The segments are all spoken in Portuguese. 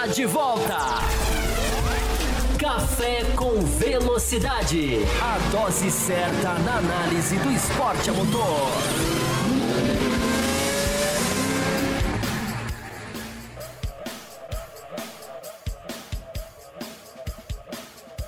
está de volta. Café com Velocidade. A dose certa na análise do esporte a motor.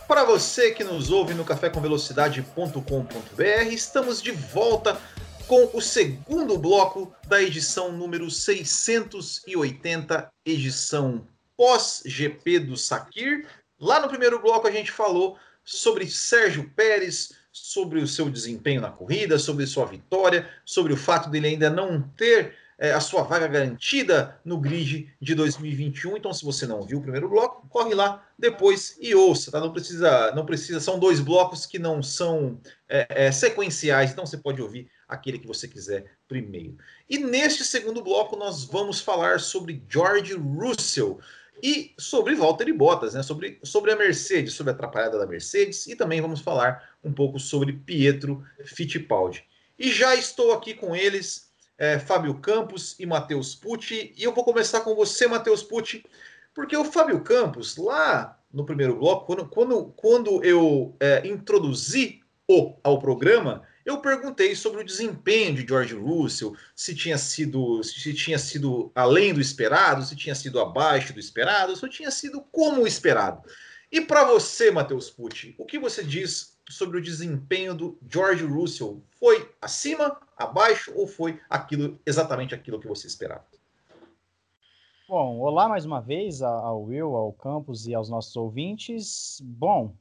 Para você que nos ouve no cafécomvelocidade.com.br, estamos de volta com o segundo bloco da edição número 680, edição pós-GP do Sakir. Lá no primeiro bloco a gente falou sobre Sérgio Pérez, sobre o seu desempenho na corrida, sobre sua vitória, sobre o fato dele ainda não ter é, a sua vaga garantida no grid de 2021. Então, se você não viu o primeiro bloco, corre lá depois e ouça. Tá? Não precisa, não precisa. São dois blocos que não são é, é, sequenciais, então você pode ouvir aquele que você quiser primeiro. E neste segundo bloco nós vamos falar sobre George Russell e sobre Valtteri Bottas, né? sobre, sobre a Mercedes, sobre a atrapalhada da Mercedes e também vamos falar um pouco sobre Pietro Fittipaldi. E já estou aqui com eles, é, Fábio Campos e Matheus Pucci, e eu vou começar com você, Matheus Pucci, porque o Fábio Campos, lá no primeiro bloco, quando, quando, quando eu é, introduzi o ao programa, eu perguntei sobre o desempenho de George Russell, se tinha sido, se tinha sido além do esperado, se tinha sido abaixo do esperado, se tinha sido como o esperado. E para você, Matheus Pucci, o que você diz sobre o desempenho do George Russell? Foi acima, abaixo ou foi aquilo exatamente aquilo que você esperava? Bom, olá mais uma vez ao Will, ao Campos e aos nossos ouvintes. Bom,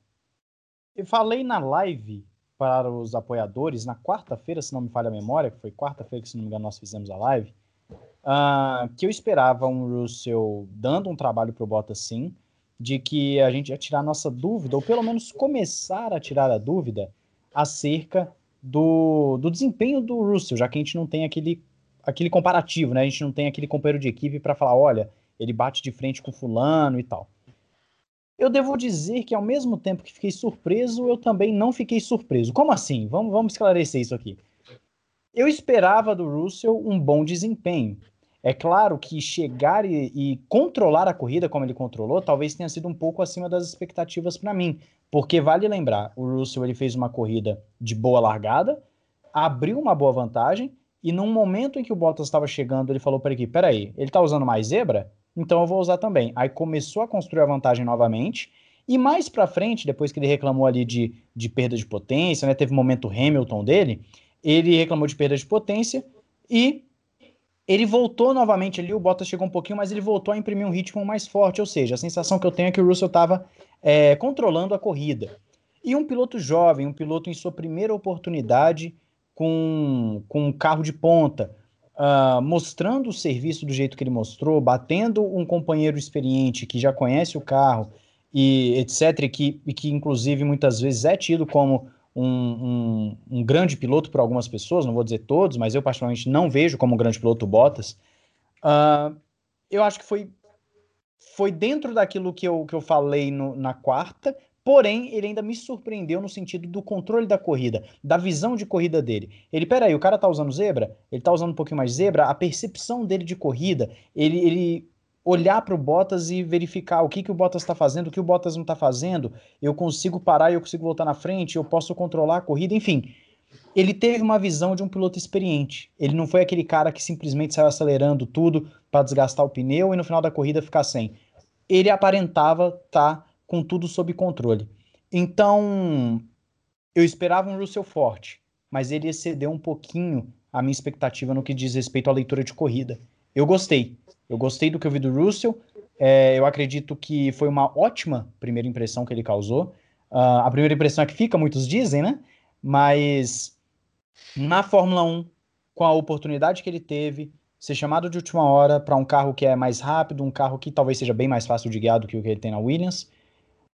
eu falei na live para os apoiadores, na quarta-feira, se não me falha a memória, que foi quarta-feira que, se não me engano, nós fizemos a live, uh, que eu esperava um Russell dando um trabalho para o Bottas sim, de que a gente ia tirar nossa dúvida, ou pelo menos começar a tirar a dúvida acerca do, do desempenho do Russell, já que a gente não tem aquele, aquele comparativo, né? A gente não tem aquele companheiro de equipe para falar, olha, ele bate de frente com fulano e tal. Eu devo dizer que, ao mesmo tempo que fiquei surpreso, eu também não fiquei surpreso. Como assim? Vamos, vamos esclarecer isso aqui. Eu esperava do Russell um bom desempenho. É claro que chegar e, e, controlar a corrida como ele controlou talvez tenha sido um pouco acima das expectativas para mim, porque vale lembrar, o Russell ele fez uma corrida de boa largada, abriu uma boa vantagem e num momento em que o Bottas estava chegando, ele falou para a equipe: peraí, ele está usando mais zebra? Então eu vou usar também. Aí começou a construir a vantagem novamente, e mais para frente, depois que ele reclamou ali de, de perda de potência, né, teve um momento Hamilton dele, ele reclamou de perda de potência e ele voltou novamente ali, o Bottas chegou um pouquinho, mas ele voltou a imprimir um ritmo mais forte, ou seja, a sensação que eu tenho é que o Russell estava é, controlando a corrida. E um piloto jovem, um piloto em sua primeira oportunidade com, com um carro de ponta, uh, mostrando o serviço do jeito que ele mostrou, batendo um companheiro experiente que já conhece o carro e etc., e que, e que inclusive muitas vezes é tido como um, um, um, grande piloto por algumas pessoas, não vou dizer todos, mas eu particularmente não vejo como um grande piloto Bottas. Uh, eu acho que foi, foi dentro daquilo que eu, que eu falei no, na quarta, Porém, ele ainda me surpreendeu no sentido do controle da corrida, da visão de corrida dele. Ele, peraí, o cara tá usando zebra? Ele tá usando um pouquinho mais zebra? A percepção dele de corrida, ele, ele olhar para o Bottas e verificar o que, que o Bottas está fazendo, o que o Bottas não está fazendo, eu consigo parar eu consigo voltar na frente, eu posso controlar a corrida, enfim. Ele teve uma visão de um piloto experiente. Ele não foi aquele cara que simplesmente saiu acelerando tudo para desgastar o pneu e no final da corrida ficar sem. Ele aparentava estar. Tá com tudo sob controle. Então, eu esperava um Russell forte, mas ele excedeu um pouquinho a minha expectativa no que diz respeito à leitura de corrida. Eu gostei. Eu gostei do que eu vi do Russell. É, eu acredito que foi uma ótima primeira impressão que ele causou. Uh, a primeira impressão é que fica, muitos dizem, né? Mas na Fórmula 1, com a oportunidade que ele teve, ser chamado de última hora para um carro que é mais rápido, um carro que talvez seja bem mais fácil de guiar do que o que ele tem na Williams,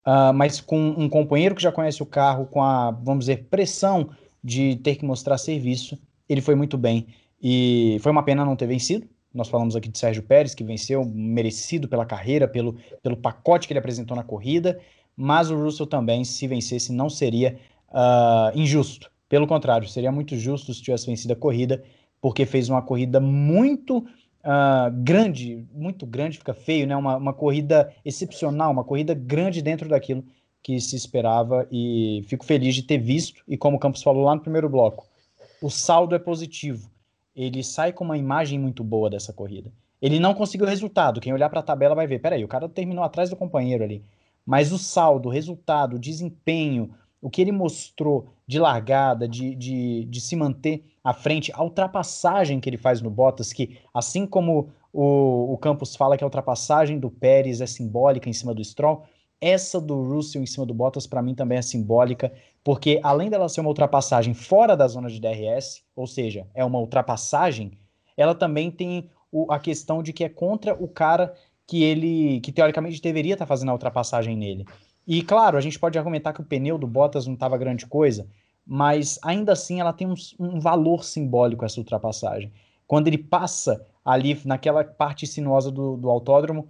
uh, mas com um companheiro que já conhece o carro, com a, vamos dizer, pressão de ter que mostrar serviço, ele foi muito bem. E foi uma pena não ter vencido. Nós falamos aqui de Sérgio Pérez, que venceu, merecido pela carreira, pelo, pelo pacote que ele apresentou na corrida. Mas o Russell também, se vencesse, não seria uh, injusto. Pelo contrário, seria muito justo se tivesse vencido a corrida, porque fez uma corrida muito uh, grande, muito grande, fica feio, né? Uma, uma corrida excepcional, uma corrida grande dentro daquilo que se esperava e fico feliz de ter visto. E como o Campos falou lá no primeiro bloco, o saldo é positivo. Ele sai com uma imagem muito boa dessa corrida. Ele não conseguiu resultado. Quem olhar para a tabela vai ver. Peraí, o cara terminou atrás do companheiro ali. Mas o saldo, o resultado, o desempenho, o que ele mostrou de largada, de, de, de se manter à frente, a ultrapassagem que ele faz no Bottas, que assim como o, o Campos fala que a ultrapassagem do Pérez é simbólica em cima do Stroll, essa do Russell em cima do Bottas para mim também é simbólica, porque além dela ser uma ultrapassagem fora da zona de DRS, ou seja, é uma ultrapassagem, ela também tem o, a questão de que é contra o cara que ele, que teoricamente deveria estar tá fazendo a ultrapassagem nele. E claro, a gente pode argumentar que o pneu do Bottas não estava grande coisa, mas ainda assim ela tem um, um, valor simbólico essa ultrapassagem. Quando ele passa ali naquela parte sinuosa do, do autódromo,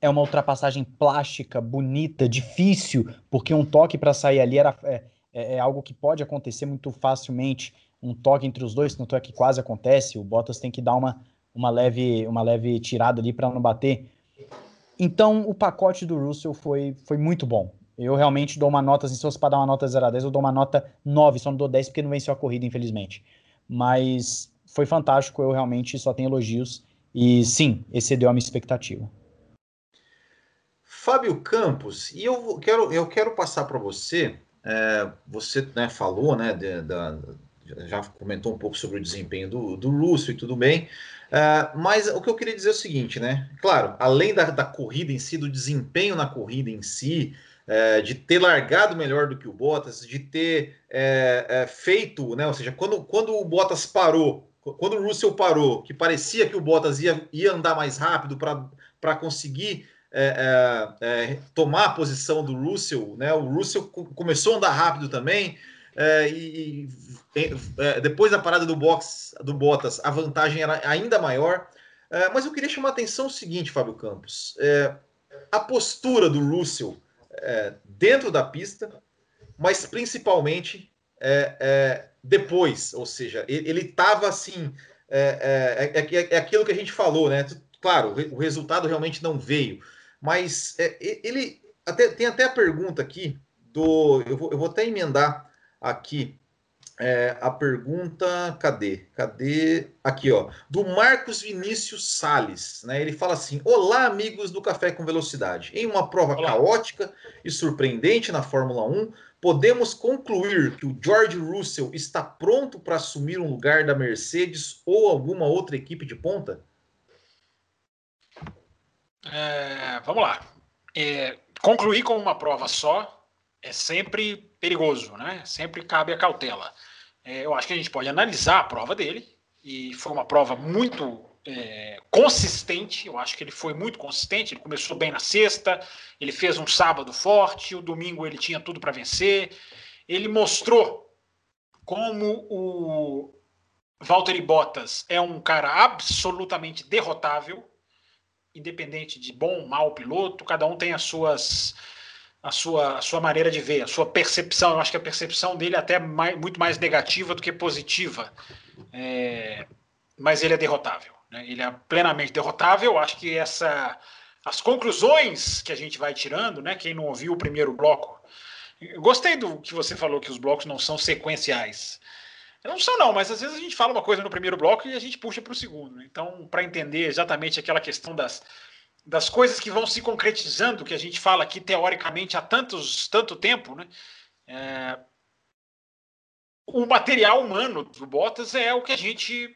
é uma ultrapassagem plástica, bonita, difícil, porque um toque para sair ali era, é, é, é, algo que pode acontecer muito facilmente. Um toque entre os dois, tanto é que quase acontece. O Bottas tem que dar uma, uma, leve, uma leve tirada ali para não bater. Então, o pacote do Russell foi, foi muito bom. Eu realmente dou uma nota, se fosse para dar uma nota 0 a 10, eu dou uma nota 9, só não dou 10 porque não venceu a corrida, infelizmente. Mas foi fantástico, eu realmente só tenho elogios. E sim, excedeu a minha expectativa. Fábio Campos, e eu quero, eu quero passar para você, é, você né, falou, né, de, da, já comentou um pouco sobre o desempenho do, do Russo e tudo bem, Uh, mas o que eu queria dizer é o seguinte, né? Claro, além da, da corrida em si, do desempenho na corrida em si, uh, de ter largado melhor do que o Bottas, de ter uh, feito, né? Ou seja, quando, quando o Bottas parou, quando o Russell parou, que parecia que o Bottas ia, ia andar mais rápido para conseguir tomar a posição do Russell, né? O Russell começou a andar rápido também. É, e, é, depois da parada do box do Bottas, a vantagem era ainda maior. É, mas eu queria chamar a atenção o seguinte, Fábio Campos: é, a postura do Russell é, dentro da pista, mas principalmente é, depois, ou seja, ele estava assim. É, é, aquilo que a gente falou, né? Claro, o resultado realmente não veio, mas ele até, tem até a pergunta aqui do. Eu vou, eu vou até emendar aqui é, a pergunta, cadê? Cadê? Aqui, ó, do Marcos Vinícius Sales, né? Ele fala assim: Olá, amigos do Café com Velocidade. Em uma prova Olá. caótica e surpreendente na Fórmula 1, podemos concluir que o George Russell está pronto para assumir um lugar da Mercedes ou alguma outra equipe de ponta? É, vamos lá. É, concluir com uma prova só é sempre perigoso, né? Sempre cabe a cautela. É, eu acho que a gente pode analisar a prova dele, e foi uma prova muito é, consistente. Eu acho que ele foi muito consistente. Ele começou bem na sexta, ele fez um sábado forte, o domingo ele tinha tudo para vencer. Ele mostrou como o Valtteri Bottas é um cara absolutamente derrotável, independente de bom ou mau piloto, cada um tem as suas a sua, a sua maneira de ver, a sua percepção. Eu acho que a percepção dele é até mais, muito mais negativa do que positiva. É, mas ele é derrotável. Né? Ele é plenamente derrotável. Acho que essa, as conclusões que a gente vai tirando, né? quem não ouviu o primeiro bloco, eu gostei do que você falou que os blocos não são sequenciais. Não são, não, mas às vezes a gente fala uma coisa no primeiro bloco e a gente puxa para o segundo. Então, para entender exatamente aquela questão das, das coisas que vão se concretizando, que a gente fala aqui teoricamente há tantos, tanto tempo, né? É, o material humano do Bottas é o que a gente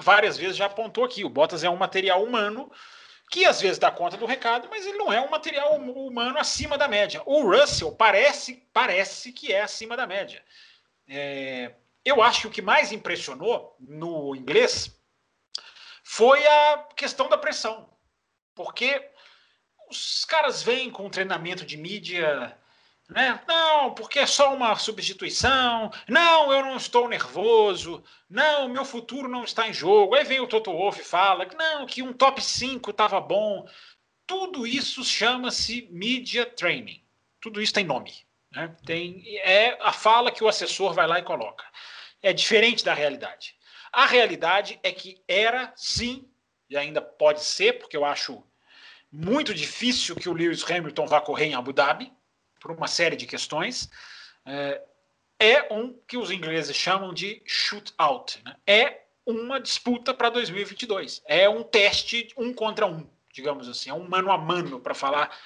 várias vezes já apontou aqui. O Bottas é um material humano que às vezes dá conta do recado, mas ele não é um material humano acima da média. O Russell parece, parece que é acima da média. É, eu acho que o que mais impressionou no inglês foi a questão da pressão. Porque os caras vêm com treinamento de mídia, né? Não, porque é só uma substituição. Não, eu não estou nervoso. Não, meu futuro não está em jogo. Aí vem o Toto Wolff e fala não, que um top 5 estava bom. Tudo isso chama-se media training. Tudo isso tem nome. Né? Tem, é a fala que o assessor vai lá e coloca. É diferente da realidade. A realidade é que era sim e ainda pode ser, porque eu acho muito difícil que o Lewis Hamilton vá correr em Abu Dhabi, por uma série de questões. É, é um que os ingleses chamam de shootout. Né? É uma disputa para 2022. É um teste um contra um, digamos assim. É um mano a mano, para falar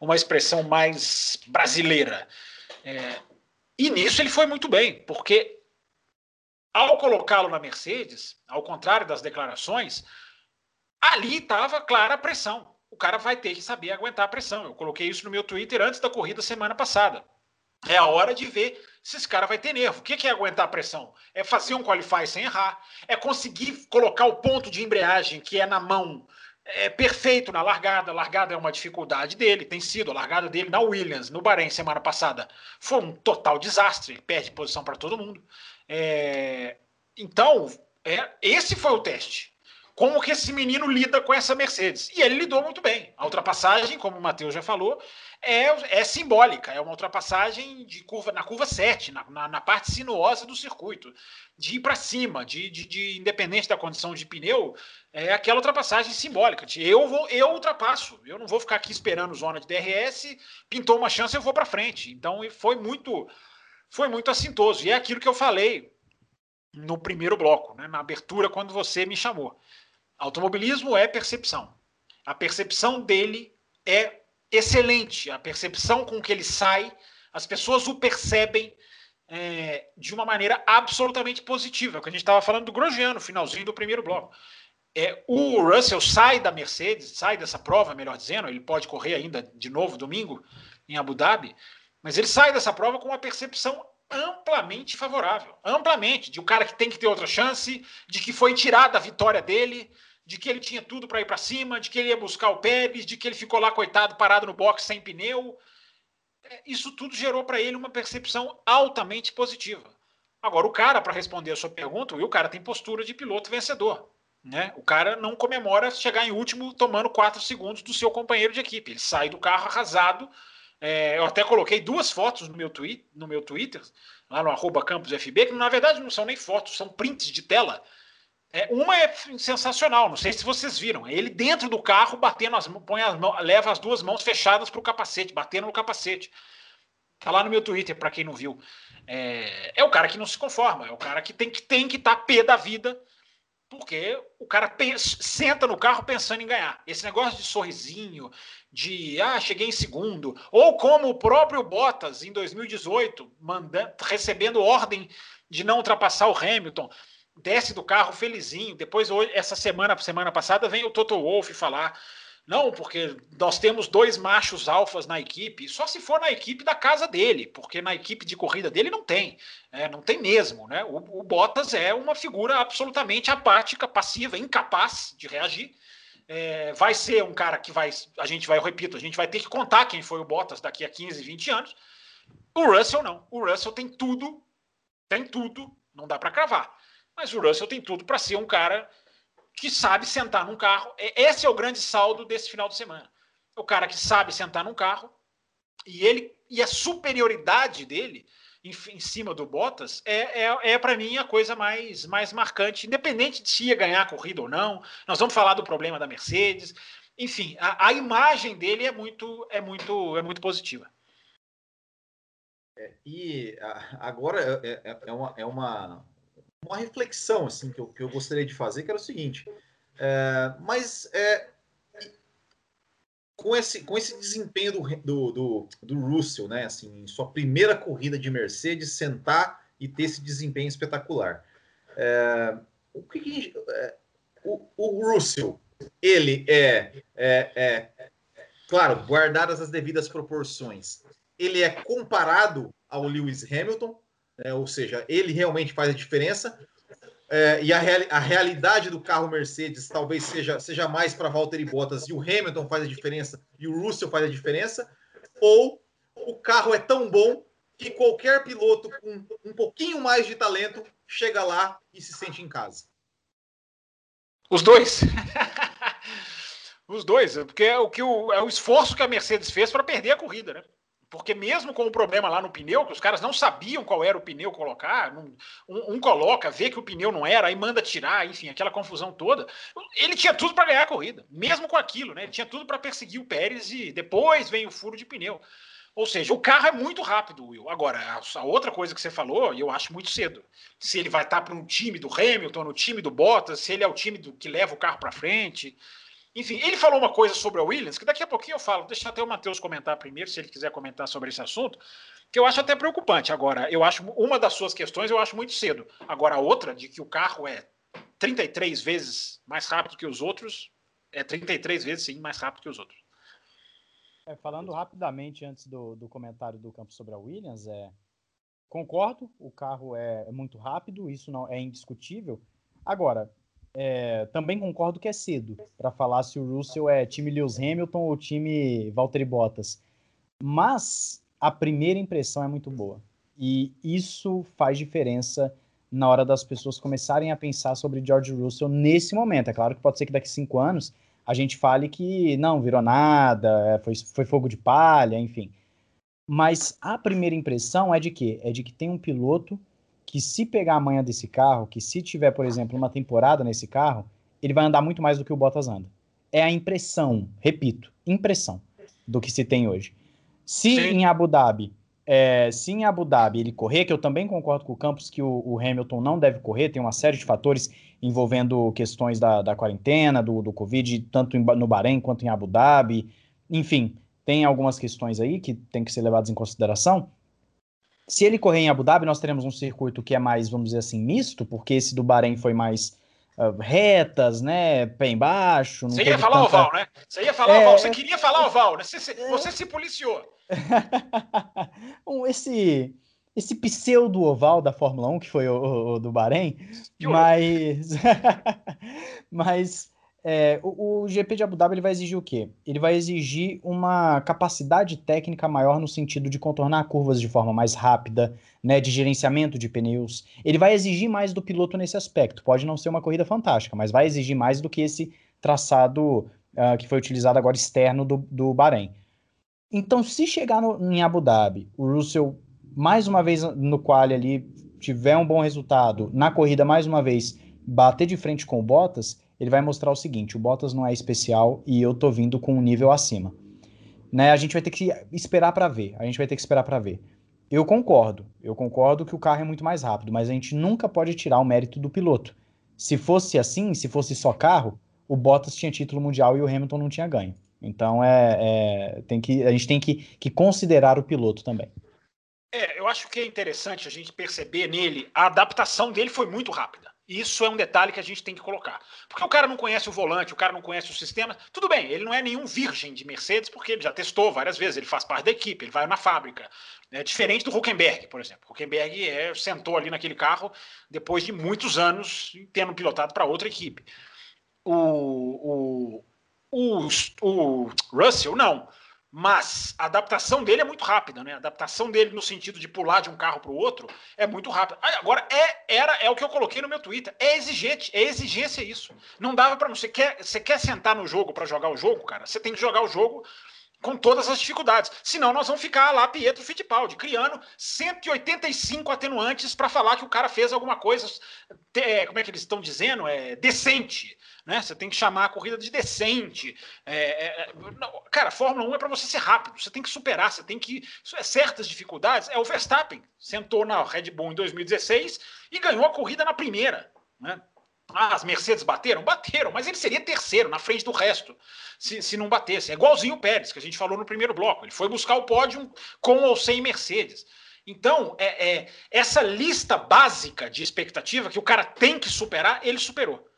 uma expressão mais brasileira. É, e nisso ele foi muito bem, porque ao colocá-lo na Mercedes, ao contrário das declarações, ali estava clara a pressão. O cara vai ter que saber aguentar a pressão. Eu coloquei isso no meu Twitter antes da corrida semana passada. É a hora de ver se esse cara vai ter nervo. O que é aguentar a pressão? É fazer um qualify sem errar, é conseguir colocar o ponto de embreagem que é na mão é perfeito na largada. A largada é uma dificuldade dele, tem sido. A largada dele na Williams, no Bahrein, semana passada, foi um total desastre. Ele perde posição para todo mundo. É... Então, é... esse foi o teste. Como que esse menino lida com essa Mercedes? E ele lidou muito bem. A ultrapassagem, como o Matheus já falou, é, é simbólica, é uma ultrapassagem de curva na curva 7, na, na, na parte sinuosa do circuito, de ir para cima, de, de, de, independente da condição de pneu, é aquela ultrapassagem simbólica. De eu vou, eu ultrapasso, eu não vou ficar aqui esperando zona de DRS, pintou uma chance, eu vou para frente. Então foi muito, foi muito assintoso. E é aquilo que eu falei no primeiro bloco, né, na abertura, quando você me chamou. Automobilismo é percepção. A percepção dele é excelente. A percepção com que ele sai, as pessoas o percebem é, de uma maneira absolutamente positiva. É o que a gente estava falando do Grosjean no finalzinho do primeiro bloco. É, o Russell sai da Mercedes, sai dessa prova, melhor dizendo, ele pode correr ainda de novo domingo em Abu Dhabi, mas ele sai dessa prova com uma percepção amplamente favorável, amplamente, de um cara que tem que ter outra chance, de que foi tirada a vitória dele, de que ele tinha tudo para ir para cima, de que ele ia buscar o Pérez, de que ele ficou lá, coitado, parado no box sem pneu. É, isso tudo gerou para ele uma percepção altamente positiva. Agora, o cara, para responder a sua pergunta, o cara tem postura de piloto vencedor. Né? O cara não comemora chegar em último tomando quatro segundos do seu companheiro de equipe. Ele sai do carro arrasado. É, eu até coloquei duas fotos no meu, no meu Twitter, lá no arroba campusfb, que na verdade não são nem fotos, são prints de tela é, uma é sensacional, não sei se vocês viram. É ele dentro do carro, batendo as põe as mãos, leva as duas mãos fechadas para o capacete, batendo no capacete. Tá lá no meu Twitter, para quem não viu. É, é, o cara que não se conforma, é o cara que tem que tem que estar tá pé da vida, porque o cara pensa, senta no carro pensando em ganhar. Esse negócio de sorrisinho, de ah, cheguei em segundo, ou como o próprio Bottas em 2018, mandando, recebendo ordem de não ultrapassar o Hamilton desce do carro felizinho. Depois, hoje, essa semana, semana passada, vem o Toto Wolff falar. Não, porque nós temos dois machos alfas na equipe, só se for na equipe da casa dele, porque na equipe de corrida dele não tem, é, não tem mesmo, né? O, o, Bottas é uma figura absolutamente apática, passiva, incapaz de reagir. É, vai ser um cara que vai, a gente vai, eu repito, a gente vai ter que contar quem foi o Bottas daqui a 15, 20 anos. O Russell não, o Russell tem tudo, tem tudo, não dá para cravar mas o Russell tem tudo para ser um cara que sabe sentar num carro. Esse é o grande saldo desse final de semana. O cara que sabe sentar num carro e ele e a superioridade dele em, em cima do Bottas é, é, é para mim a coisa mais, mais marcante, independente de se ia ganhar a corrida ou não. Nós vamos falar do problema da Mercedes. Enfim, a, a imagem dele é muito, é muito, é muito positiva. É, e agora é, é, é, uma, é uma uma reflexão assim que eu, que eu gostaria de fazer, que era o seguinte. É, mas é, com, esse, com esse desempenho do, do, do, do, Russell, né, assim, em sua primeira corrida de Mercedes, sentar e ter esse desempenho espetacular. É, o que, que é, o, o, Russell, ele é, é, é, claro, guardadas as devidas proporções, ele é comparado ao Lewis Hamilton, né? ou seja, ele realmente faz a diferença. É, e a, real, a, realidade do carro Mercedes talvez seja, seja mais para Valtteri Bottas e o Hamilton faz a diferença e o Russell faz a diferença, ou o carro é tão bom que qualquer piloto com um pouquinho mais de talento chega lá e se sente em casa. Os dois. Os dois, porque é o que o, é o esforço que a Mercedes fez para perder a corrida, né? Porque mesmo com o problema lá no pneu, que os caras não sabiam qual era o pneu colocar, um, um, coloca, vê que o pneu não era, aí manda tirar, enfim, aquela confusão toda. Ele tinha tudo para ganhar a corrida, mesmo com aquilo, né? Ele tinha tudo para perseguir o Pérez e depois vem o furo de pneu. Ou seja, o carro é muito rápido, Will. Agora, a outra coisa que você falou, eu acho muito cedo. Se ele vai estar para um time do Hamilton, no time do Bottas, se ele é o time do, que leva o carro para frente. Enfim, ele falou uma coisa sobre a Williams, que daqui a pouquinho eu falo. Deixa até o Matheus comentar primeiro, se ele quiser comentar sobre esse assunto, que eu acho até preocupante. Agora, eu acho uma das suas questões eu acho muito cedo. Agora, a outra, de que o carro é 33 vezes mais rápido que os outros, é 33 vezes sim mais rápido que os outros. É, falando rapidamente antes do, do comentário do campo sobre a Williams, é, concordo, o carro é, é muito rápido, isso não é indiscutível. Agora, é, também concordo que é cedo para falar se o Russell é time Lewis Hamilton ou time Valtteri Bottas. Mas a primeira impressão é muito boa. E isso faz diferença na hora das pessoas começarem a pensar sobre George Russell nesse momento. É claro que pode ser que daqui cinco anos a gente fale que não virou nada, é, foi, foi fogo de palha, enfim. Mas a primeira impressão é de que é de que tem um piloto que se pegar a manha desse carro, que se tiver, por exemplo, uma temporada nesse carro, ele vai andar muito mais do que o Bottas anda. É a impressão, repito, impressão do que se tem hoje. Se Sim. em Abu Dhabi, é, se em Abu Dhabi ele correr, que eu também concordo com o Campos que o, o Hamilton não deve correr, tem uma série de fatores envolvendo questões da, da quarentena, do, do Covid, tanto em, no Bahrein quanto em Abu Dhabi. Enfim, tem algumas questões aí que tem que ser levadas em consideração. Se ele correr em Abu Dhabi, nós teremos um circuito que é mais, vamos dizer assim, misto, porque esse do Bahrein foi mais uh, retas, né? Pé embaixo. Você ia falar tanta... oval, né? Você ia falar é... oval, você queria falar oval, né? Você, você se policiou. esse esse pseudo oval da Fórmula 1, que foi o, o do Bahrein, mas, mas é, o, o, GP de Abu Dhabi ele vai exigir o quê? Ele vai exigir uma capacidade técnica maior no sentido de contornar curvas de forma mais rápida, né, de gerenciamento de pneus. Ele vai exigir mais do piloto nesse aspecto. Pode não ser uma corrida fantástica, mas vai exigir mais do que esse traçado uh, que foi utilizado agora externo do, do Bahrein. Então, se chegar no, em Abu Dhabi, o Russell mais uma vez no qual ali tiver um bom resultado, na corrida mais uma vez bater de frente com o Bottas, ele vai mostrar o seguinte: o Bottas não é especial e eu tô vindo com um nível acima. Né? A gente vai ter que esperar para ver. A gente vai ter que esperar para ver. Eu concordo. Eu concordo que o carro é muito mais rápido, mas a gente nunca pode tirar o mérito do piloto. Se fosse assim, se fosse só carro, o Bottas tinha título mundial e o Hamilton não tinha ganho. Então é, é tem que, a gente tem que, que considerar o piloto também. É, eu acho que é interessante a gente perceber nele, a adaptação dele foi muito rápida. Isso é um detalhe que a gente tem que colocar. Porque o cara não conhece o volante, o cara não conhece o sistema. Tudo bem, ele não é nenhum virgem de Mercedes, porque ele já testou várias vezes, ele faz parte da equipe, ele vai na fábrica. É diferente do Huckenberg, por exemplo. Huckenberg é, sentou ali naquele carro depois de muitos anos tendo pilotado para outra equipe. O, o, o, o Russell, não. Mas a adaptação dele é muito rápida, né? A adaptação dele no sentido de pular de um carro para o outro é muito rápida. Agora, é, era, é o que eu coloquei no meu Twitter. É exigente, é exigência isso. Não dava para você quer, você quer sentar no jogo para jogar o jogo, cara? Você tem que jogar o jogo com todas as dificuldades. Senão nós vamos ficar lá Pietro Fittipaldi, criando 185 atenuantes para falar que o cara fez alguma coisa, é, como é que eles estão dizendo? É decente né? Você tem que chamar a corrida de decente. É, é, é não, cara, Fórmula 1 é para você ser rápido, você tem que superar, você tem que. É certas dificuldades. É o Verstappen, sentou na Red Bull em 2016 e ganhou a corrida na primeira. Né? Ah, as Mercedes bateram? Bateram, mas ele seria terceiro, na frente do resto, se, se não batesse. É igualzinho o Pérez, que a gente falou no primeiro bloco. Ele foi buscar o pódio com ou sem Mercedes. Então, é, é, essa lista básica de expectativa que o cara tem que superar, ele superou.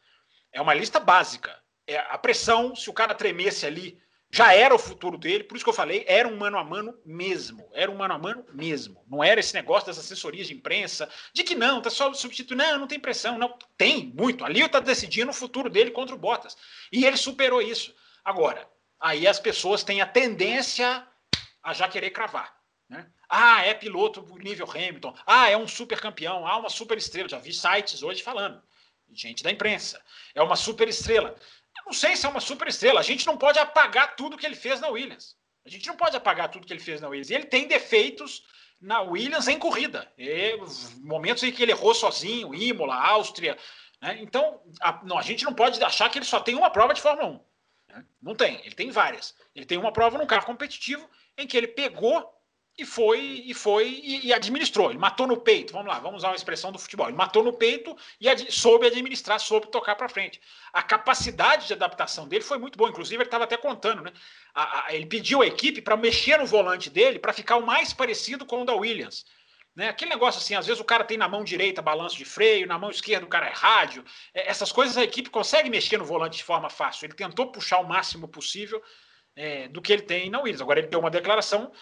É uma lista básica. É a pressão, se o cara tremesse ali, já era o futuro dele, por isso que eu falei, era um mano a mano mesmo. Era um mano a mano mesmo. Não era esse negócio das assessorias de imprensa, de que não, tá só substituindo. Não, não tem pressão. Não, tem muito. Ali está decidindo o futuro dele contra o Bottas. E ele superou isso. Agora, aí as pessoas têm a tendência a já querer cravar. Né? Ah, é piloto nível Hamilton. Ah, é um super campeão. Ah, uma super estrela. Já vi sites hoje falando gente da imprensa. É uma super estrela. Eu não sei se é uma super estrela. A gente não pode apagar tudo que ele fez na Williams. A gente não pode apagar tudo que ele fez na Williams. E ele tem defeitos na Williams em corrida. E momentos em que ele errou sozinho, Imola, Áustria. Né? Então, a, não, a gente não pode achar que ele só tem uma prova de Fórmula 1. Né? Não tem, ele tem várias. Ele tem uma prova num carro competitivo em que ele pegou e foi e foi e, e, administrou. Ele matou no peito. Vamos lá, vamos usar uma expressão do futebol. Ele matou no peito e ad, soube administrar, soube tocar para frente. A capacidade de adaptação dele foi muito boa. Inclusive, ele estava até contando, né? A, a, ele pediu à equipe para mexer no volante dele para ficar o mais parecido com o da Williams. Né? Aquele negócio assim, às vezes o cara tem na mão direita balanço de freio, na mão esquerda o cara é rádio. É, essas coisas a equipe consegue mexer no volante de forma fácil. Ele tentou puxar o máximo possível é, do que ele tem na Williams. Agora ele deu uma declaração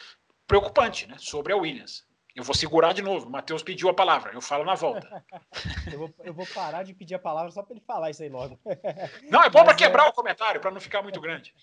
preocupante né, sobre a Williams. Eu vou segurar de novo. O Matheus pediu a palavra, eu falo na volta. eu, vou, eu, vou, parar de pedir a palavra só para ele falar isso aí logo. Não, é bom para quebrar é... o comentário, para não ficar muito grande.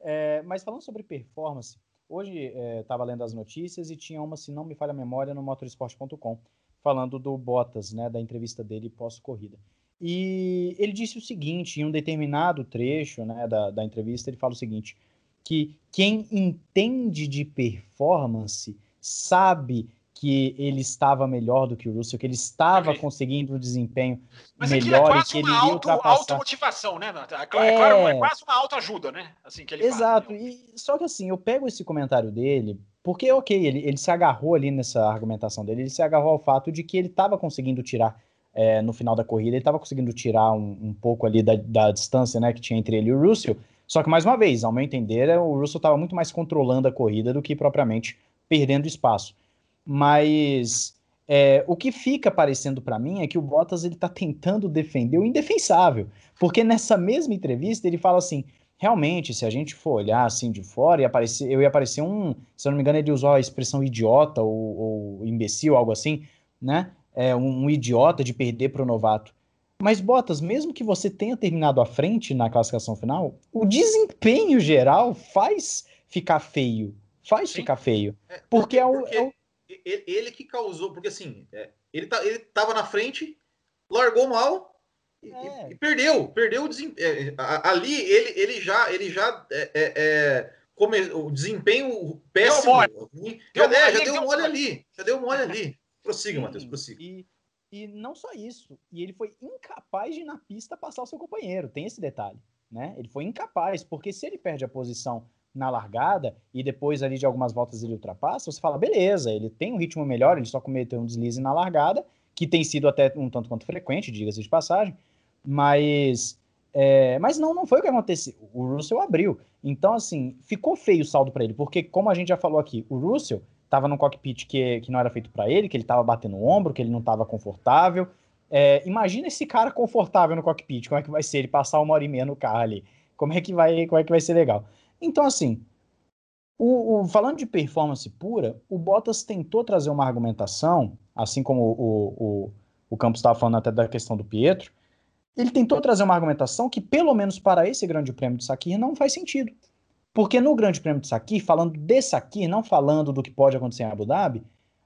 É, mas falando sobre performance, hoje estava é, lendo as notícias e tinha uma, se não me falha a memória, no motorsport.com, falando do Bottas, né, da entrevista dele pós-corrida. E ele disse o seguinte, em um determinado trecho né, da, da entrevista, ele fala o seguinte: que quem entende de performance sabe que ele estava melhor do que o Russell, que ele estava conseguindo um desempenho Mas melhor é e que ele ia ultrapassar. automotivação, né? É claro, é... claro, é quase uma autoajuda, né? Assim que ele Exato. Fala, e, só que assim, eu pego esse comentário dele, porque, ok, ele, ele se agarrou ali nessa argumentação dele, ele se agarrou ao fato de que ele estava conseguindo tirar é, no final da corrida, ele estava conseguindo tirar um, um pouco ali da, da, distância né, que tinha entre ele e o Russell, só que, mais uma vez, ao meu entender, o Russell estava muito mais controlando a corrida do que propriamente perdendo espaço. Mas é, o que fica parecendo para mim é que o Bottas ele está tentando defender o indefensável, porque nessa mesma entrevista ele fala assim: realmente, se a gente for olhar assim de fora, ia aparecer, eu ia aparecer um, se eu não me engano, ele usou a expressão idiota ou, ou imbecil, algo assim, né? É, um, um idiota de perder para o novato. Mas, Bottas, mesmo que você tenha terminado à frente na classificação final, o desempenho geral faz ficar feio. Faz Sim. ficar feio. É, porque, porque, é, o, porque é o... Ele que causou, porque assim, é, ele, tá, ele tava na frente, largou mal e, é. e perdeu. Perdeu o desempenho. É, ali ele, ele já, ele já é, come, o desempenho péssimo. Deu mole. Já, deu, já deu mole ali. Já deu mole ali. Prossiga, Matheus, prossiga. E, e não só isso, e ele foi incapaz de na pista passar o seu companheiro. Tem esse detalhe, né? Ele foi incapaz, porque se ele perde a posição na largada e depois ali de algumas voltas ele ultrapassa, você fala, beleza, ele tem um ritmo melhor, ele só cometeu um deslize na largada, que tem sido até um tanto quanto frequente, diga-se de passagem, mas é, mas não, não foi o que aconteceu. O Russell abriu. Então, assim, ficou feio o saldo para ele, porque, como a gente já falou aqui, o Russell estava num cockpit que, que não era feito para ele, que ele estava batendo o ombro, que ele não estava confortável. É, imagina esse cara confortável no cockpit, como é que vai ser ele passar uma hora e meia no carro ali? Como é que vai, como é que vai ser legal? Então, assim, o, o, falando de performance pura, o Bottas tentou trazer uma argumentação, assim como o, o, o Campos estava falando até da questão do Pietro, ele tentou trazer uma argumentação que, pelo menos para esse grande prêmio de Sakir, não faz sentido. Porque no Grande Prêmio de Sakir, falando de Sakir, não falando do que pode acontecer em Abu Dhabi,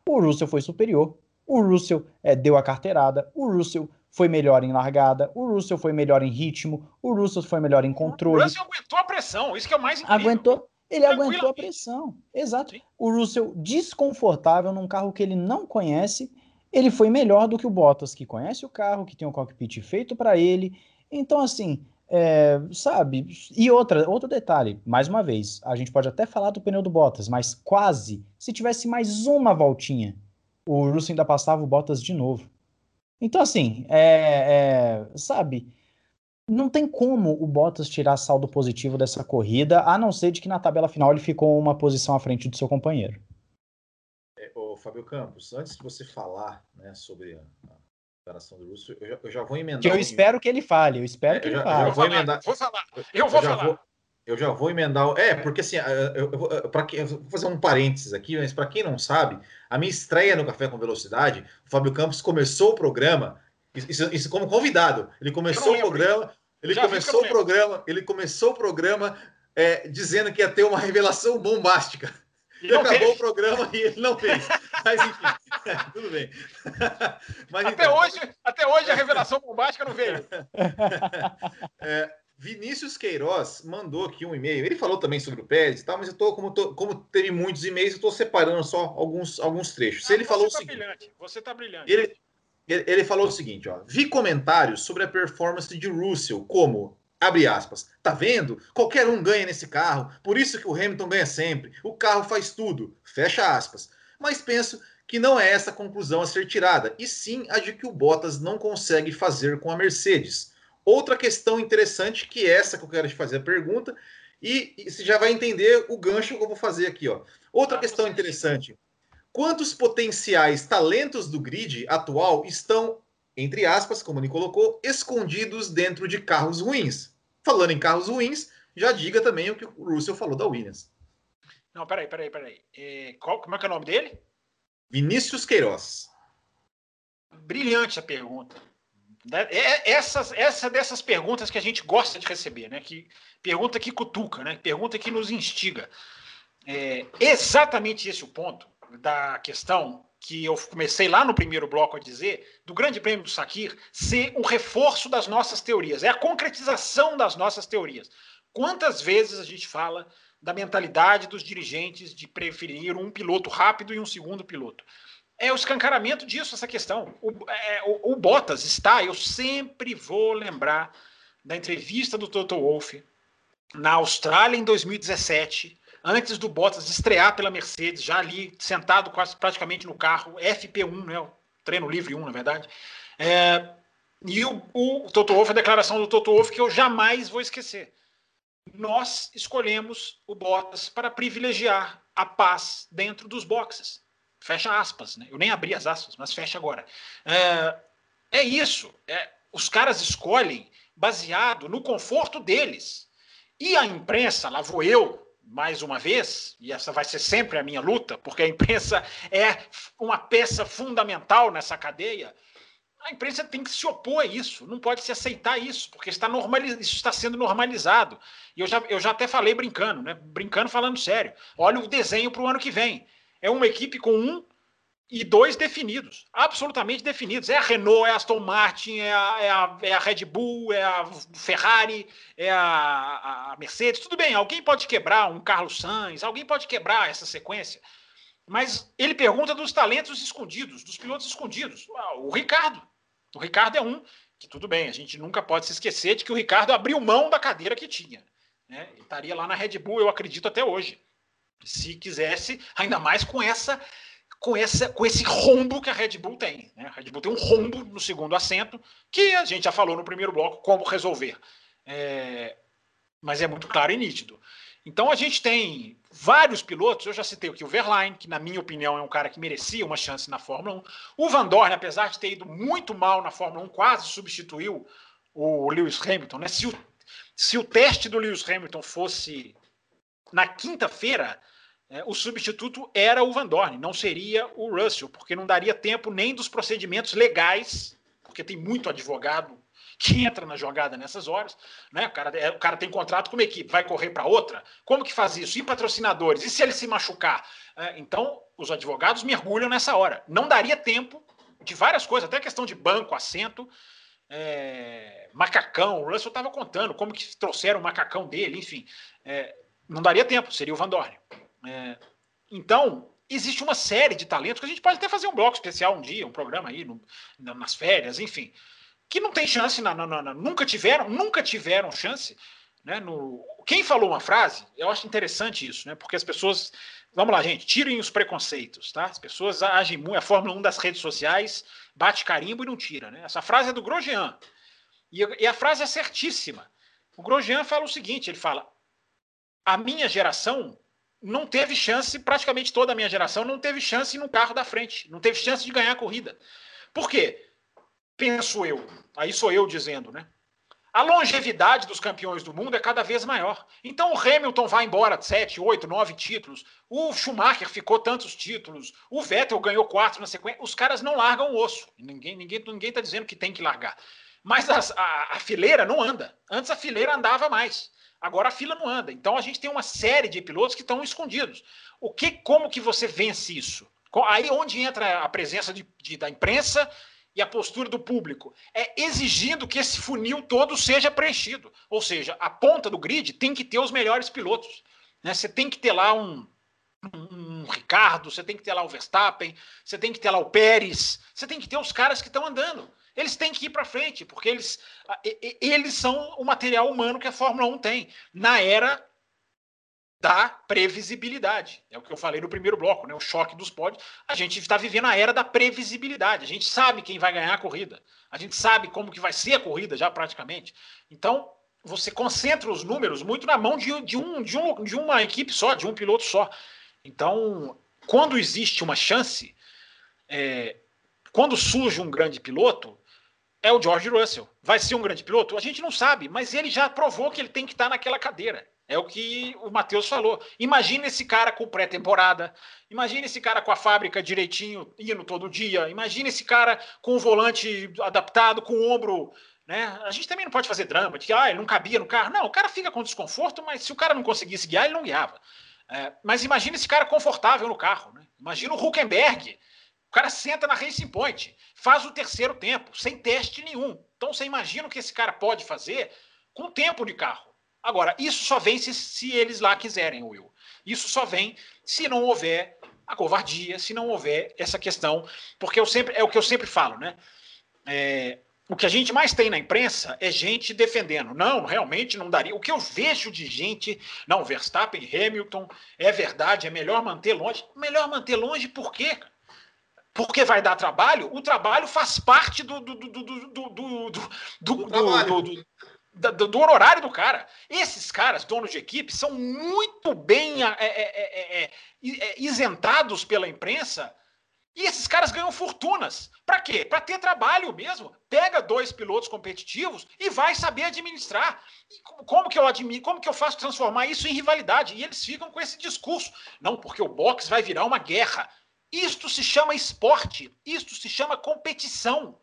o Russell foi superior, o Russell é, deu a carteirada, o Russell foi melhor em largada, o Russell foi melhor em ritmo, o Russell foi melhor em controle. O Russell aguentou a pressão, isso que é o mais incrível. Aguentou, ele aguentou a pressão, exato. Sim. O Russell desconfortável num carro que ele não conhece, ele foi melhor do que o Bottas, que conhece o carro, que tem um cockpit feito para ele. Então, assim, é, sabe? E outra, outro detalhe, mais uma vez, a gente pode até falar do pneu do Bottas, mas quase, se tivesse mais uma voltinha, o Russell ainda passava o Bottas de novo. Então, assim, é, é, sabe? Não tem como o Bottas tirar saldo positivo dessa corrida, a não ser de que na tabela final ele ficou uma posição à frente do seu companheiro. É, ô, Fábio Campos, antes de você falar né, sobre a, declaração do Russo, eu já, eu já vou emendar. Que eu um... espero que ele fale, eu espero é, que ele fale. Eu vou emendar. Vou falar. Eu vou eu falar. Vou, eu já vou emendar. É, porque assim, eu, eu, eu, pra eu vou fazer um parênteses aqui, mas para quem não sabe, a minha estreia no Café com Velocidade, o Fábio Campos começou o programa, isso, isso como convidado. Ele começou o programa, ele já começou o programa, ele começou o programa é, dizendo que ia ter uma revelação bombástica. E, acabou fez. o programa e ele não fez. Mas enfim, é, tudo bem. Mas, até, então, hoje, até hoje a revelação bombástica não veio. É, Vinícius Queiroz mandou aqui um e-mail. Ele falou também sobre o Pérez e tal, mas eu tô, como, tô, como teve muitos e-mails, eu tô separando só alguns, alguns trechos. Ah, ele falou você o tá seguinte. brilhante. Você tá brilhante. Ele, ele, ele falou o seguinte, ó. Vi comentários sobre a performance de Russell, como, abre aspas, tá vendo? Qualquer um ganha nesse carro, por isso que o Hamilton ganha sempre. O carro faz tudo, fecha aspas. Mas penso que não é essa a conclusão a ser tirada, e sim a de que o Bottas não consegue fazer com a Mercedes. Outra questão interessante, que é essa que eu quero te fazer a pergunta, e, e você já vai entender o gancho que eu vou fazer aqui, ó. Outra Ah, questão interessante. Quantos potenciais talentos do grid atual estão, entre aspas, como ele colocou, escondidos dentro de carros ruins? Falando em carros ruins, já diga também o que o Russell falou da Williams. Não, peraí, peraí, peraí. É, qual, como é que é o nome dele? Vinícius Queiroz. Brilhante a pergunta. Né? É essas, essa dessas perguntas que a gente gosta de receber, né? Que pergunta que cutuca, né? Pergunta que nos instiga. É exatamente esse o ponto da questão que eu comecei lá no primeiro bloco a dizer do Grande Prêmio do Sakir ser um reforço das nossas teorias, é a concretização das nossas teorias. Quantas vezes a gente fala da mentalidade dos dirigentes de preferir um piloto rápido e um segundo piloto? é o escancaramento disso, essa questão. O, é, o, o, Bottas está, eu sempre vou lembrar da entrevista do Toto Wolff na Austrália em 2017, antes do Bottas estrear pela Mercedes, já ali sentado quase praticamente no carro, FP1, né, o treino livre 1, na verdade. É, e o, o Toto Wolff, a declaração do Toto Wolff que eu jamais vou esquecer. Nós escolhemos o Bottas para privilegiar a paz dentro dos boxes. Fecha aspas, né? Eu nem abri as aspas, mas fecha agora. É, é isso. É, os caras escolhem baseado no conforto deles. E a imprensa, lá vou eu, mais uma vez, e essa vai ser sempre a minha luta, porque a imprensa é uma peça fundamental nessa cadeia. A imprensa tem que se opor a isso, não pode se aceitar isso, porque está isso está sendo normalizado. E eu já, eu já até falei brincando, né? Brincando, falando sério. Olha o desenho para o ano que vem é uma equipe com um e dois definidos, absolutamente definidos. É a Renault, é a Aston Martin, é a, é a, é a Red Bull, é a Ferrari, é a, a, Mercedes. Tudo bem, alguém pode quebrar um Carlos Sainz, alguém pode quebrar essa sequência. Mas ele pergunta dos talentos escondidos, dos pilotos escondidos. O Ricardo. O Ricardo é um que, tudo bem, a gente nunca pode se esquecer de que o Ricardo abriu mão da cadeira que tinha. Né? Ele estaria lá na Red Bull, eu acredito, até hoje se quisesse, ainda mais com essa com essa com esse rombo que a Red Bull tem. Né? A Red Bull tem um rombo no segundo assento que a gente já falou no primeiro bloco como resolver. É, mas é muito claro e nítido. Então a gente tem vários pilotos, eu já citei aqui o Verlaine, que na minha opinião é um cara que merecia uma chance na Fórmula 1. O Van Dorn, apesar de ter ido muito mal na Fórmula 1, quase substituiu o Lewis Hamilton. Né? Se, o, se o teste do Lewis Hamilton fosse na quinta-feira, é, o substituto era o Van Dorn, não seria o Russell, porque não daria tempo nem dos procedimentos legais, porque tem muito advogado que entra na jogada nessas horas, né? O cara, é, o cara tem contrato com uma equipe, vai correr para outra. Como que faz isso? E patrocinadores? E se ele se machucar? É, então, os advogados mergulham nessa hora. Não daria tempo de várias coisas, até questão de banco, assento, é, macacão. O Russell estava contando como que trouxeram o macacão dele, enfim. É, não daria tempo, seria o Van Dorn. É, então, existe uma série de talentos que a gente pode até fazer um bloco especial um dia, um programa aí, no, nas férias, enfim, que não tem chance, na, na, na, nunca tiveram, nunca tiveram chance. Né, no, quem falou uma frase, eu acho interessante isso, né, porque as pessoas, vamos lá, gente, tirem os preconceitos, tá? As pessoas agem muito, a Fórmula 1 das redes sociais bate carimbo e não tira, né? Essa frase é do Grosjean, e, e a frase é certíssima. O Grosjean fala o seguinte, ele fala, a minha geração não teve chance, praticamente toda a minha geração não teve chance no carro da frente, não teve chance de ganhar a corrida. Por quê? Penso eu, aí sou eu dizendo, né? A longevidade dos campeões do mundo é cada vez maior. Então o Hamilton vai embora sete, oito, nove títulos. O Schumacher ficou tantos títulos. O Vettel ganhou quatro na sequência. Os caras não largam o osso. Ninguém ninguém ninguém está dizendo que tem que largar. Mas as, a, a fileira não anda. Antes a fileira andava mais. Agora a fila não anda. Então a gente tem uma série de pilotos que estão escondidos. O que, como que você vence isso? Aí onde entra a presença de, de, da imprensa e a postura do público é exigindo que esse funil todo seja preenchido. Ou seja, a ponta do grid tem que ter os melhores pilotos. Né? Você tem que ter lá um, um, um Ricardo, você tem que ter lá o Verstappen, você tem que ter lá o Pérez, você tem que ter os caras que estão andando. Eles têm que ir para frente, porque eles, eles são o material humano que a Fórmula 1 tem. Na era da previsibilidade. É o que eu falei no primeiro bloco, né? O choque dos pódios. A gente está vivendo a era da previsibilidade. A gente sabe quem vai ganhar a corrida. A gente sabe como que vai ser a corrida já praticamente. Então, você concentra os números muito na mão de, de, um, de, um, de uma equipe só, de um piloto só. Então, quando existe uma chance, é, quando surge um grande piloto, é o George Russell. Vai ser um grande piloto? A gente não sabe, mas ele já provou que ele tem que estar naquela cadeira. É o que o Matheus falou. Imagina esse cara com pré-temporada. Imagina esse cara com a fábrica direitinho, indo todo dia. Imagina esse cara com o volante adaptado, com o ombro. Né? A gente também não pode fazer drama de que ah, ele não cabia no carro. Não, o cara fica com desconforto, mas se o cara não conseguisse guiar, ele não guiava. É, mas imagina esse cara confortável no carro. Né? Imagina o Huckenberg. O cara senta na Racing Point, faz o terceiro tempo, sem teste nenhum. Então você imagina o que esse cara pode fazer com tempo de carro. Agora, isso só vem se, se eles lá quiserem, Will. Isso só vem se não houver a covardia, se não houver essa questão, porque eu sempre é o que eu sempre falo, né? É, o que a gente mais tem na imprensa é gente defendendo. Não, realmente não daria. O que eu vejo de gente, não, Verstappen, Hamilton, é verdade, é melhor manter longe. Melhor manter longe por quê? porque vai dar trabalho, o trabalho faz parte do, do, do, do, do do, do, honorário do cara. Esses caras, donos de equipe, são muito bem é, é, é, isentados pela imprensa. E esses caras ganham fortunas. Para quê? Para ter trabalho mesmo. Pega dois pilotos competitivos e vai saber administrar. E como que eu admiro, como que eu faço transformar isso em rivalidade? E eles ficam com esse discurso. Não, porque o boxe vai virar uma guerra. Isto se chama esporte. Isto se chama competição.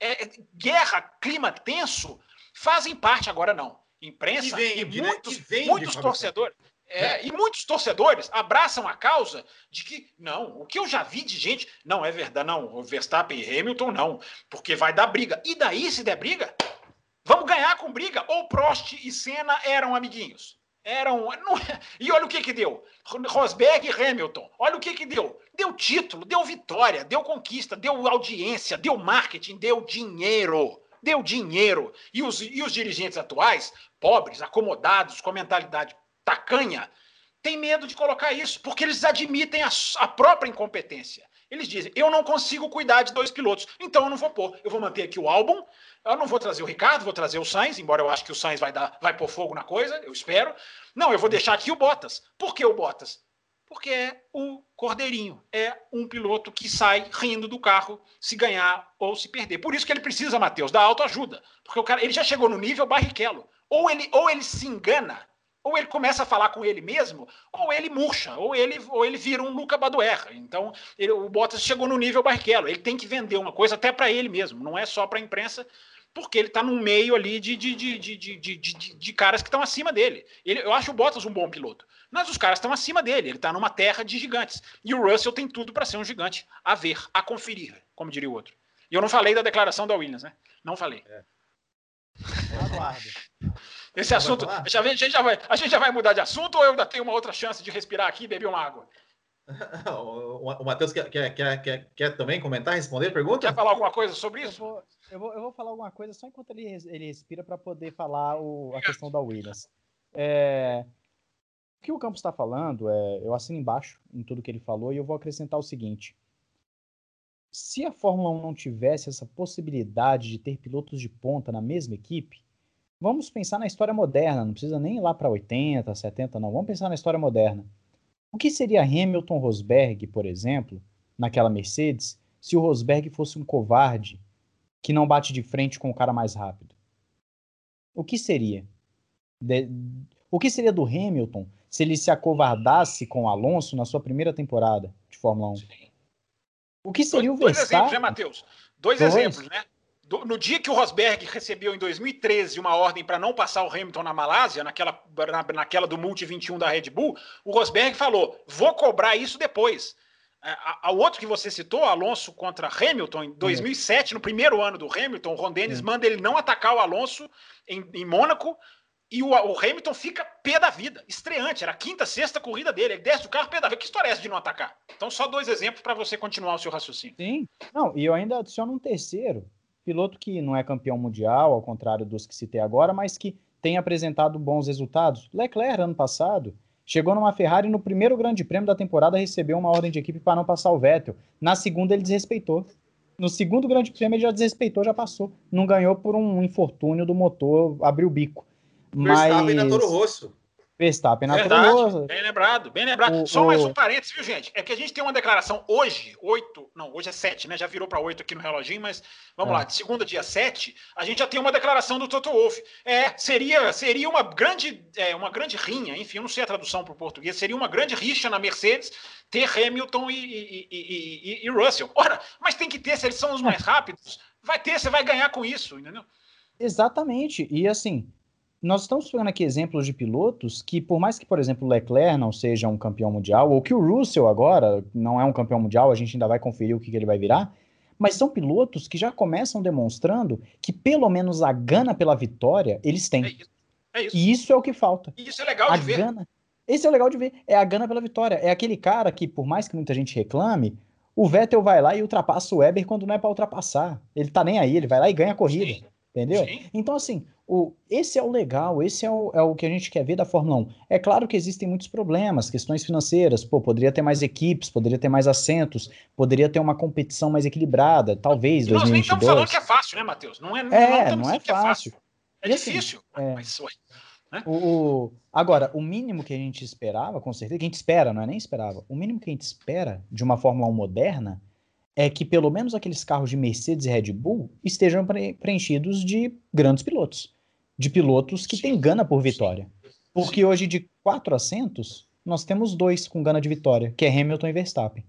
É, guerra, clima tenso fazem parte, agora não. Imprensa vende, e né? muitos, né? vende, muitos torcedores. É, é. E muitos torcedores abraçam a causa de que, não, o que eu já vi de gente, não é verdade, não, Verstappen e Hamilton não, porque vai dar briga. E daí, se der briga, vamos ganhar com briga. Ou Prost e Senna eram amiguinhos. Eram. Não, e olha o que que deu. Rosberg e Hamilton. Olha o que que deu. Deu título, deu vitória, deu conquista, deu audiência, deu marketing, deu dinheiro deu dinheiro. E os, e os dirigentes atuais, pobres, acomodados, com a mentalidade tacanha, têm medo de colocar isso, porque eles admitem a, a própria incompetência. Eles dizem: eu não consigo cuidar de dois pilotos, então eu não vou pôr. Eu vou manter aqui o álbum, eu não vou trazer o Ricardo, vou trazer o Sainz, embora eu acho que o Sainz vai, dar, vai pôr fogo na coisa, eu espero. Não, eu vou deixar aqui o Bottas. Por que o Bottas? porque é o Cordeirinho. É um piloto que sai rindo do carro se ganhar ou se perder. Por isso que ele precisa, Matheus, da autoajuda. Porque o cara ele já chegou no nível Barrichello. Ou ele, ou ele se engana, ou ele começa a falar com ele mesmo, ou ele murcha, ou ele, ou ele vira um Luca Badoer. Então, ele, o Bottas chegou no nível Barrichello. Ele tem que vender uma coisa até para ele mesmo, não é só para a imprensa, porque ele está no meio ali de, de, de, de, de, de, de, de caras que estão acima dele. Ele, eu acho o Bottas um bom piloto. Mas os caras estão acima dele, ele está numa terra de gigantes. E o Russell tem tudo para ser um gigante a ver, a conferir, como diria o outro. E eu não falei da declaração da Williams, né? Não falei. É. Aguardo. Esse assunto, a gente, já vai, a gente já vai mudar de assunto ou eu ainda tenho uma outra chance de respirar aqui e beber uma água? o Matheus quer, quer, quer, quer, também comentar, responder pergunta? Quer falar alguma coisa sobre isso? Eu vou, eu vou, eu vou falar alguma coisa só enquanto ele, ele respira para poder falar o, a questão da Williams. É, que o Campos está falando, é, eu assino embaixo em tudo que ele falou e eu vou acrescentar o seguinte. Se a Fórmula 1 não tivesse essa possibilidade de ter pilotos de ponta na mesma equipe, vamos pensar na história moderna, não precisa nem ir lá para 80, 70, não. Vamos pensar na história moderna. O que seria Hamilton Rosberg, por exemplo, naquela Mercedes, se o Rosberg fosse um covarde que não bate de frente com o cara mais rápido? O que seria? De... O que seria do Hamilton se ele se acovardasse com o Alonso na sua primeira temporada de Fórmula 1. Sim. O que seria dois, o Verstappen? Dois exemplos, né, Matheus? Dois, dois, exemplos, né? Do, no dia que o Rosberg recebeu em 2013 uma ordem para não passar o Hamilton na Malásia, naquela, na, naquela do Multi 21 da Red Bull, o Rosberg falou: vou cobrar isso depois. A, a, outro que você citou, Alonso contra Hamilton, em 2007, no primeiro ano do Hamilton, o Ron Dennis manda ele não atacar o Alonso em, em Mônaco e o, o, Hamilton fica pé da vida, estreante, era a quinta, sexta corrida dele, ele desce do carro pé da vida. Que história é essa de não atacar? Então, só dois exemplos para você continuar o seu raciocínio. Sim, não, e eu ainda adiciono um terceiro, piloto que não é campeão mundial, ao contrário dos que citei agora, mas que tem apresentado bons resultados. Leclerc, ano passado, Chegou numa Ferrari no primeiro grande prêmio da temporada, recebeu uma ordem de equipe para não passar o Vettel. Na segunda, ele desrespeitou. No segundo grande prêmio, ele já desrespeitou, já passou. Não ganhou por um infortúnio do motor, abriu o bico. Verstappen Mas... na Toro Rosso. Verstappen na Verdade, Bem lembrado, bem lembrado. O, Só o... mais um parênteses, viu, gente? É que a gente tem uma declaração hoje, 8, não, hoje é 7, né? Já virou para 8 aqui no reloginho, mas vamos é. lá, de segunda, dia 7, a gente já tem uma declaração do Toto Wolff. É, seria, seria uma grande, é, uma grande rinha, enfim, eu não sei a tradução para o português, seria uma grande rixa na Mercedes ter Hamilton e, e, e, e, Russell. Ora, mas tem que ter, se eles são os mais rápidos, vai ter, você vai ganhar com isso, entendeu? Exatamente. E assim, nós estamos pegando aqui exemplos de pilotos que, por mais que, por exemplo, o Leclerc não seja um campeão mundial, ou que o Russell agora não é um campeão mundial, a gente ainda vai conferir o que, que ele vai virar, mas são pilotos que já começam demonstrando que pelo menos a gana pela vitória eles têm. É isso. É isso. E isso é o que falta. E isso é legal a de ver. Gana, esse é o legal de ver. É a gana pela vitória. É aquele cara que, por mais que muita gente reclame, o Vettel vai lá e ultrapassa o Weber quando não é para ultrapassar. Ele tá nem aí, ele vai lá e ganha a corrida. Sim. Entendeu? Sim. Então, assim, o, esse é o legal, esse é o, é o que a gente quer ver da Fórmula 1. É claro que existem muitos problemas, questões financeiras, pô, poderia ter mais equipes, poderia ter mais assentos, poderia ter uma competição mais equilibrada, talvez. E nós 2022. nem estamos falando que é fácil, né, Matheus? Não é, não, é, não, é, fácil. é fácil. É difícil, assim, é, mas né? o, o, agora, o mínimo que a gente esperava, com certeza, que a gente espera, não é nem esperava, o mínimo que a gente espera de uma Fórmula 1 moderna é que pelo menos aqueles carros de Mercedes e Red Bull estejam preenchidos de grandes pilotos, de pilotos que têm gana por vitória. Porque hoje de quatro assentos, nós temos dois com gana de vitória, que é Hamilton e Verstappen.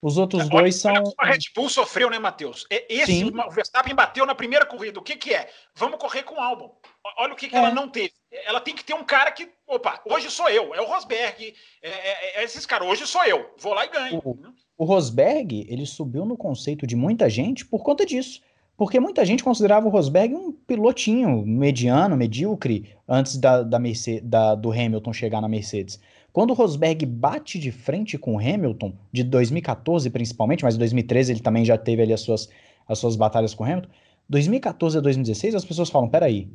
Os outros Agora, dois são. A Red Bull sofreu, né, Matheus? Esse, Sim. o Verstappen bateu na primeira corrida. O que, que é? Vamos correr com o Albon. Olha o que, que é. ela não teve. Ela tem que ter um cara que. Opa, hoje sou eu. É o Rosberg. É, é, é esses caras. Hoje sou eu. Vou lá e ganho. O, o Rosberg, ele subiu no conceito de muita gente por conta disso. Porque muita gente considerava o Rosberg um pilotinho mediano, medíocre, antes da, da, Mercedes, da do Hamilton chegar na Mercedes. Quando o Rosberg bate de frente com o Hamilton, de 2014 principalmente, mas em 2013 ele também já teve ali as suas, as suas batalhas com o Hamilton, 2014 a 2016 as pessoas falam, peraí,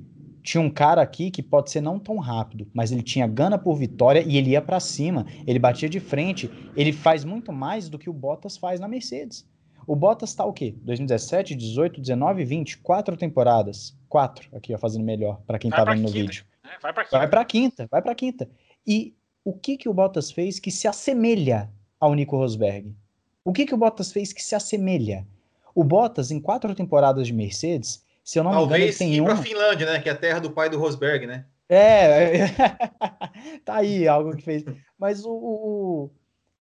tinha um cara aqui que pode ser não tão rápido, mas ele tinha gana por vitória e ele ia para cima, ele batia de frente, ele faz muito mais do que o Bottas faz na Mercedes. O Bottas tá o quê? 2017, 18, 19, 20, quatro temporadas. Quatro, aqui ó, fazendo melhor para quem vai tá vendo no quinta. vídeo. É, vai para quinta. Vai para quinta, vai para quinta. E o que que o Bottas fez que se assemelha ao Nico Rosberg? O que que o Bottas fez que se assemelha? O Bottas em quatro temporadas de Mercedes, se eu não Talvez me engano, uma... pra Finlândia, né? Que é a terra do pai do Rosberg, né? É, tá aí algo que fez. Mas o, o,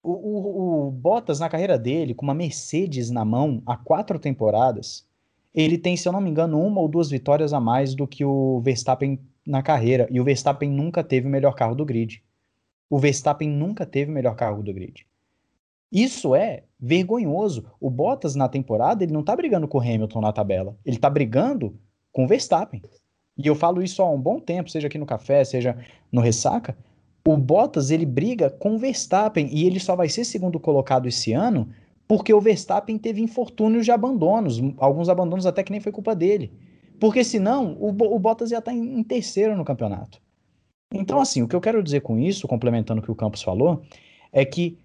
o, o, o Bottas, na carreira dele, com uma Mercedes na mão há quatro temporadas, ele tem, se eu não me engano, uma ou duas vitórias a mais do que o Verstappen na carreira. E o Verstappen nunca teve o melhor carro do grid. O Verstappen nunca teve o melhor carro do grid. Isso é vergonhoso. O Bottas na temporada, ele não tá brigando com o Hamilton na tabela. Ele tá brigando com o Verstappen. E eu falo isso há um bom tempo, seja aqui no café, seja no ressaca. O Bottas, ele briga com o Verstappen e ele só vai ser segundo colocado esse ano porque o Verstappen teve infortúnios de abandonos, alguns abandonos até que nem foi culpa dele. Porque senão o, o Bottas ia estar tá em, em terceiro no campeonato. Então, assim, o que eu quero dizer com isso, complementando o que o Campos falou, é que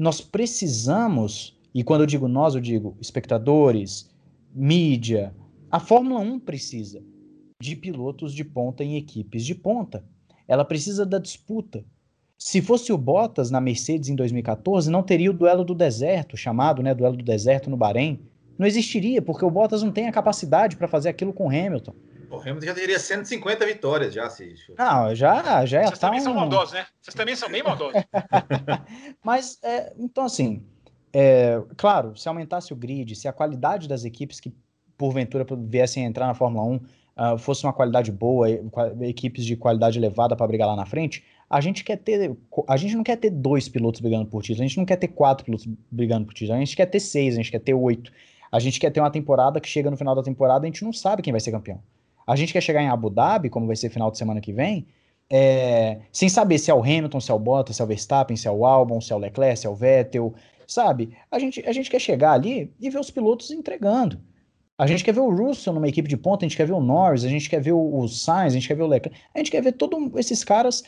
nós precisamos, e quando eu digo nós, eu digo espectadores, mídia, a Fórmula 1 precisa de pilotos de ponta em equipes de ponta. Ela precisa da disputa. Se fosse o Bottas na Mercedes em 2014, não teria o duelo do deserto, chamado né, duelo do deserto no Bahrein. Não existiria, porque o Bottas não tem a capacidade para fazer aquilo com Hamilton. O Hamilton já teria 150 vitórias, já, se. Não, já, já Vocês tá também um... são maldosos, né? Vocês também são bem maldosos. Mas, é, então, assim, é, claro, se aumentasse o grid, se a qualidade das equipes que porventura viessem a entrar na Fórmula 1 uh, ah, fosse uma qualidade boa, equipes de qualidade elevada para brigar lá na frente, a gente quer ter. A gente não quer ter dois pilotos brigando por título, a gente não quer ter quatro pilotos brigando por título, a gente quer ter seis, a gente quer ter oito. A gente quer ter uma temporada que chega no final da temporada e a gente não sabe quem vai ser campeão. A gente quer chegar em Abu Dhabi, como vai ser final de semana que vem, é, sem saber se é o Hamilton, se é o Bottas, se é o Verstappen, se é o Albon, se é o Leclerc, se é o Vettel, sabe? A gente, a gente quer chegar ali e ver os pilotos entregando. A gente quer ver o Russell numa equipe de ponta, a gente quer ver o Norris, a gente quer ver o, o Sainz, a gente quer ver o Leclerc, a gente quer ver todos esses caras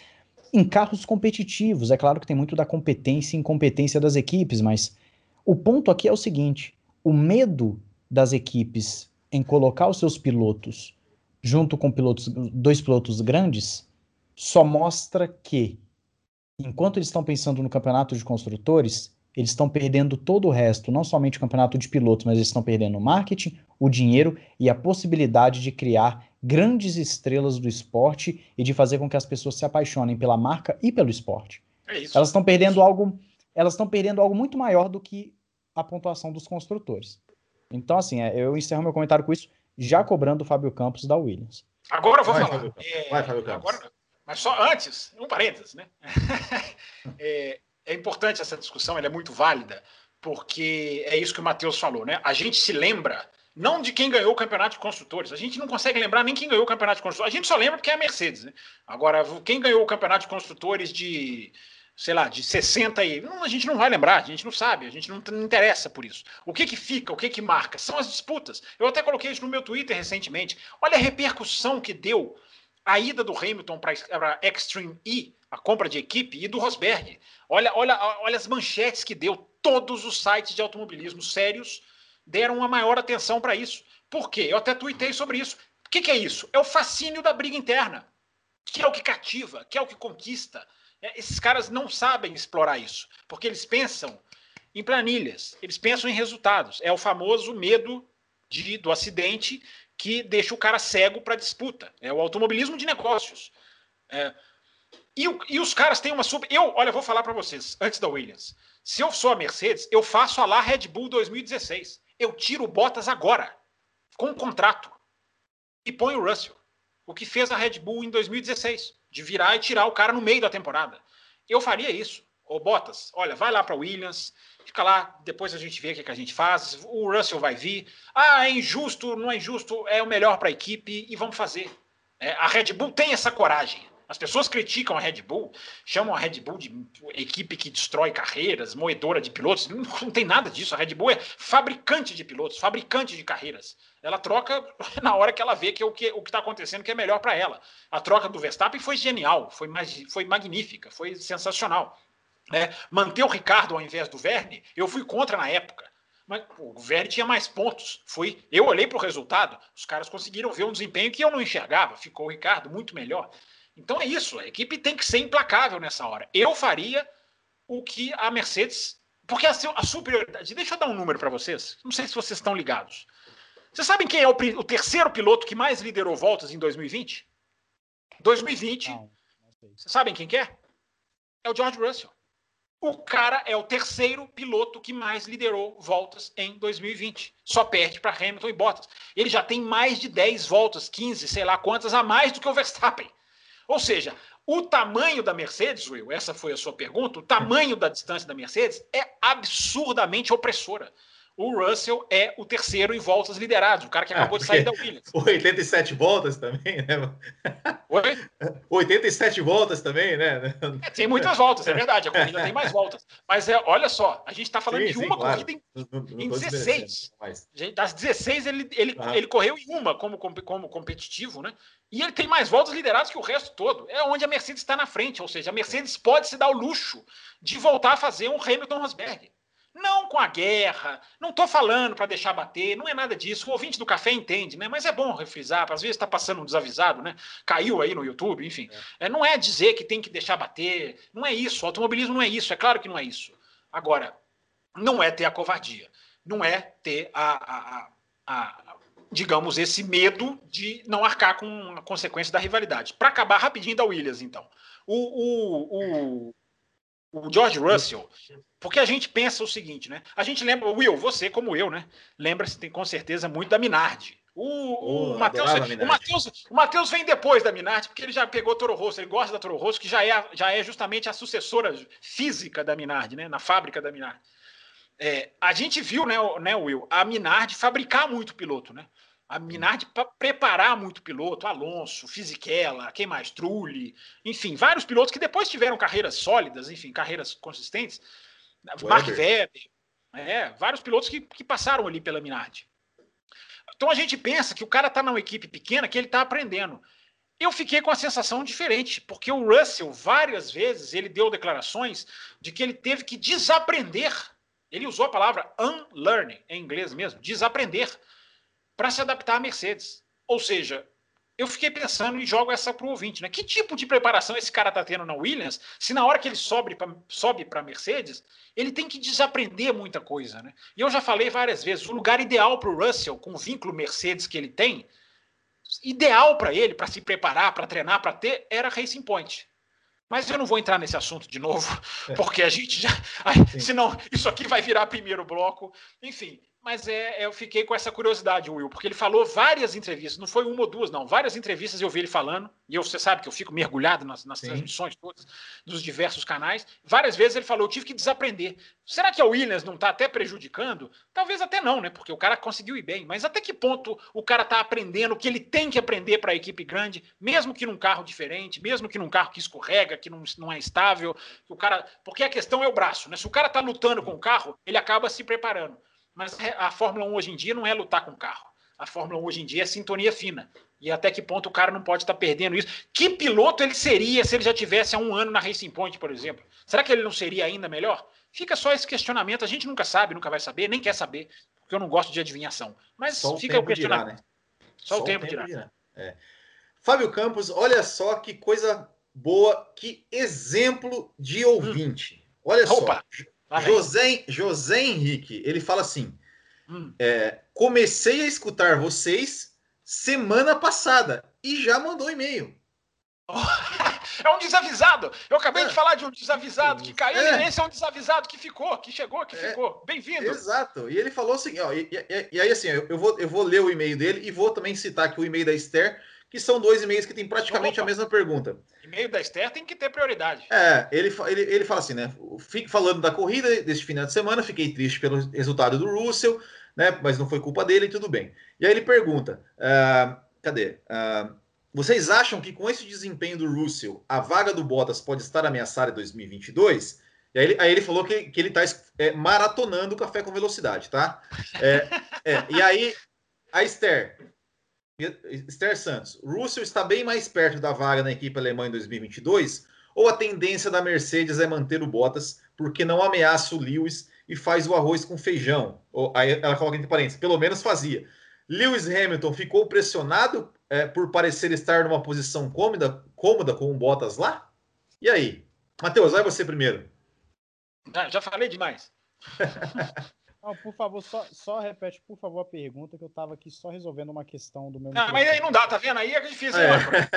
em carros competitivos. É claro que tem muito da competência e incompetência das equipes, mas o ponto aqui é o seguinte: o medo das equipes em colocar os seus pilotos junto com pilotos, dois pilotos grandes só mostra que, enquanto eles estão pensando no campeonato de construtores, eles estão perdendo todo o resto, não somente o campeonato de pilotos, mas eles estão perdendo o marketing, o dinheiro e a possibilidade de criar grandes estrelas do esporte e de fazer com que as pessoas se apaixonem pela marca e pelo esporte. É elas estão perdendo algo, elas estão perdendo algo muito maior do que a pontuação dos construtores. Então, assim, é, eu encerro meu comentário com isso, já cobrando o Fábio Campos da Williams. Agora eu vou Vai, falar. Fábio é, Vai, Fábio Campos. Agora, mas só antes, um parênteses, né? é, é, importante essa discussão, ela é muito válida, porque é isso que o Matheus falou, né? A gente se lembra não de quem ganhou o campeonato de construtores. A gente não consegue lembrar nem quem ganhou o campeonato de construtores. A gente só lembra que é a Mercedes, né? Agora, quem ganhou o campeonato de construtores de, sei lá, de 60 e. Não, a gente não vai lembrar, a gente não sabe, a gente não, não interessa por isso. O que que fica, o que que marca? São as disputas. Eu até coloquei isso no meu Twitter recentemente. Olha a repercussão que deu a ida do Hamilton para Extreme E, a compra de equipe, e do Rosberg. Olha, olha, olha as manchetes que deu. Todos os sites de automobilismo sérios deram uma maior atenção para isso. Por quê? Eu até tuitei sobre isso. O que, que, é isso? É o fascínio da briga interna, que é o que cativa, que é o que conquista. É, esses caras não sabem explorar isso, porque eles pensam em planilhas, eles pensam em resultados. É o famoso medo de, do acidente que deixa o cara cego para disputa. É o automobilismo de negócios. É, e, e, os caras têm uma super. Eu, olha, vou falar para vocês, antes da Williams. Se eu sou a Mercedes, eu faço a lá Red Bull 2016. Eu tiro o Bottas agora, com um contrato, e ponho o Russell. O que fez a Red Bull em 2016, de virar e tirar o cara no meio da temporada. Eu faria isso. Ô Bottas, olha, vai lá para Williams, Fica lá, depois a gente vê o que, que a gente faz. O Russell vai vir. Ah, é injusto, não é injusto, é o melhor para a equipe e vamos fazer. É, a Red Bull tem essa coragem. As pessoas criticam a Red Bull, chamam a Red Bull de equipe que destrói carreiras, moedora de pilotos. Não, não tem nada disso. A Red Bull é fabricante de pilotos, fabricante de carreiras. Ela troca na hora que ela vê que é o que está acontecendo que é melhor para ela. A troca do Verstappen foi genial, foi, foi magnífica, foi sensacional. Né? Manter o Ricardo ao invés do Verne, eu fui contra na época. Mas o Verne tinha mais pontos. Fui, eu olhei para o resultado, os caras conseguiram ver um desempenho que eu não enxergava. Ficou o Ricardo muito melhor. Então é isso, a equipe tem que ser implacável nessa hora. Eu faria o que a Mercedes. Porque a, a superioridade. Deixa eu dar um número para vocês. Não sei se vocês estão ligados. Vocês sabem quem é o, o terceiro piloto que mais liderou voltas em 2020? 2020. Não, não vocês sabem quem que é? É o George Russell. O cara é o terceiro piloto que mais liderou voltas em 2020. Só perde para Hamilton e Bottas. Ele já tem mais de 10 voltas, 15, sei lá quantas, a mais do que o Verstappen. Ou seja, o tamanho da Mercedes, Will, essa foi a sua pergunta, o tamanho da distância da Mercedes é absurdamente opressora o Russell é o terceiro em voltas liderados, o cara que acabou ah, de sair da Williams. 87 voltas também, né? Oi? 87 voltas também, né? É, tem muitas voltas, é verdade, a corrida tem mais voltas. Mas é, olha só, a gente está falando sim, de uma sim, claro. corrida em, em 16. Das 16, ele, ele, ah. ele correu em uma como, como competitivo, né? E ele tem mais voltas lideradas que o resto todo. É onde a Mercedes está na frente, ou seja, a Mercedes pode se dar o luxo de voltar a fazer um Hamilton Rosberg. Não com a guerra, não estou falando para deixar bater, não é nada disso. O ouvinte do café entende, né? Mas é bom refrisar, às vezes está passando um desavisado, né? Caiu aí no YouTube, enfim. É. É, não é dizer que tem que deixar bater, não é isso. O automobilismo não é isso, é claro que não é isso. Agora, não é ter a covardia, não é ter a, a, a, a digamos, esse medo de não arcar com a consequência da rivalidade. Para acabar rapidinho da Williams, então. O, o, o, o George Russell, porque a gente pensa o seguinte, né? A gente lembra, Will, você como eu, né? Lembra-se com certeza muito da Minardi. O, o, Matheus, o Matheus vem depois da Minardi, porque ele já pegou Toro Rosso, ele gosta da Toro Rosso, que já é, já é justamente a sucessora física da Minardi, né? Na fábrica da Minardi. É, a gente viu, né, né, Will, a Minardi fabricar muito piloto, né? A Minardi preparar muito piloto, Alonso, Fisichella, quem mais? Trulli, enfim, vários pilotos que depois tiveram carreiras sólidas, enfim, carreiras consistentes. Weber. Mark Webber, é, vários pilotos que, que passaram ali pela Minardi. Então a gente pensa que o cara está numa equipe pequena que ele está aprendendo. Eu fiquei com a sensação diferente, porque o Russell, várias vezes, ele deu declarações de que ele teve que desaprender. Ele usou a palavra unlearn, em inglês mesmo, desaprender para se adaptar à Mercedes. Ou seja, eu fiquei pensando e jogo essa para o ouvinte, né? Que tipo de preparação esse cara está tendo na Williams, se na hora que ele sobe para sobe a Mercedes, ele tem que desaprender muita coisa, né? E eu já falei várias vezes, o lugar ideal para o Russell, com o vínculo Mercedes que ele tem, ideal para ele, para se preparar, para treinar, para ter, era Racing Point. Mas eu não vou entrar nesse assunto de novo, é. porque a gente já. senão, isso aqui vai virar primeiro bloco. Enfim, mas é, eu fiquei com essa curiosidade, Will, porque ele falou várias entrevistas, não foi uma ou duas, não, várias entrevistas eu vi ele falando, e eu, você sabe que eu fico mergulhado nas, nas transmissões todas, dos diversos canais. Várias vezes ele falou: eu tive que desaprender. Será que a Williams não está até prejudicando? Talvez até não, né? Porque o cara conseguiu ir bem, mas até que ponto o cara está aprendendo o que ele tem que aprender para a equipe grande, mesmo que num carro diferente, mesmo que num carro que escorrega, que não, não é estável, o cara. Porque a questão é o braço, né? Se o cara está lutando com o carro, ele acaba se preparando. Mas a Fórmula 1 hoje em dia não é lutar com o carro. A Fórmula 1 hoje em dia é sintonia fina. E até que ponto o cara não pode estar perdendo isso? Que piloto ele seria se ele já tivesse há um ano na Racing Point, por exemplo? Será que ele não seria ainda melhor? Fica só esse questionamento. A gente nunca sabe, nunca vai saber, nem quer saber, porque eu não gosto de adivinhação. Mas só fica o, o questionamento. Dirá, né? só, só, o tempo, tempo dirá. É. Fábio Campos, olha só que coisa boa, que exemplo de ouvinte. Hum. Olha Opa. só. José, José Henrique, ele fala assim: hum. é, comecei a escutar vocês semana passada e já mandou e-mail. é um desavisado. Eu acabei é. de falar de um desavisado que caiu, é. e esse é um desavisado que ficou, que chegou, que é. ficou. Bem-vindo. Exato. E ele falou assim, ó, e, e, e aí assim, eu, eu, vou, eu vou ler o e-mail dele e vou também citar aqui o e-mail da Esther, que são dois e-mails que têm praticamente Opa. a mesma pergunta. E-mail da Esther tem que ter prioridade. É, ele, ele, ele fala assim, né? Fique falando da corrida deste final de semana, fiquei triste pelo resultado do Russell, né? Mas não foi culpa dele, tudo bem. E aí ele pergunta: uh, cadê? Uh, vocês acham que com esse desempenho do Russell, a vaga do Bottas pode estar ameaçada em 2022? E aí ele, aí ele falou que, que ele está é, maratonando o café com velocidade, tá? É, é, e aí, a Esther, Esther Santos, Russell está bem mais perto da vaga na equipe alemã em 2022 ou a tendência da Mercedes é manter o Bottas porque não ameaça o Lewis e faz o arroz com feijão? Ou, aí ela coloca entre parênteses, pelo menos fazia. Lewis Hamilton ficou pressionado é, por parecer estar numa posição cômoda, cômoda com o Bottas lá? E aí? Matheus, vai você primeiro. Ah, já falei demais. Não, por favor, só, só repete, por favor, a pergunta que eu estava aqui só resolvendo uma questão do meu. Não, mas aí não dá, tá vendo? Aí é difícil, é. âncora.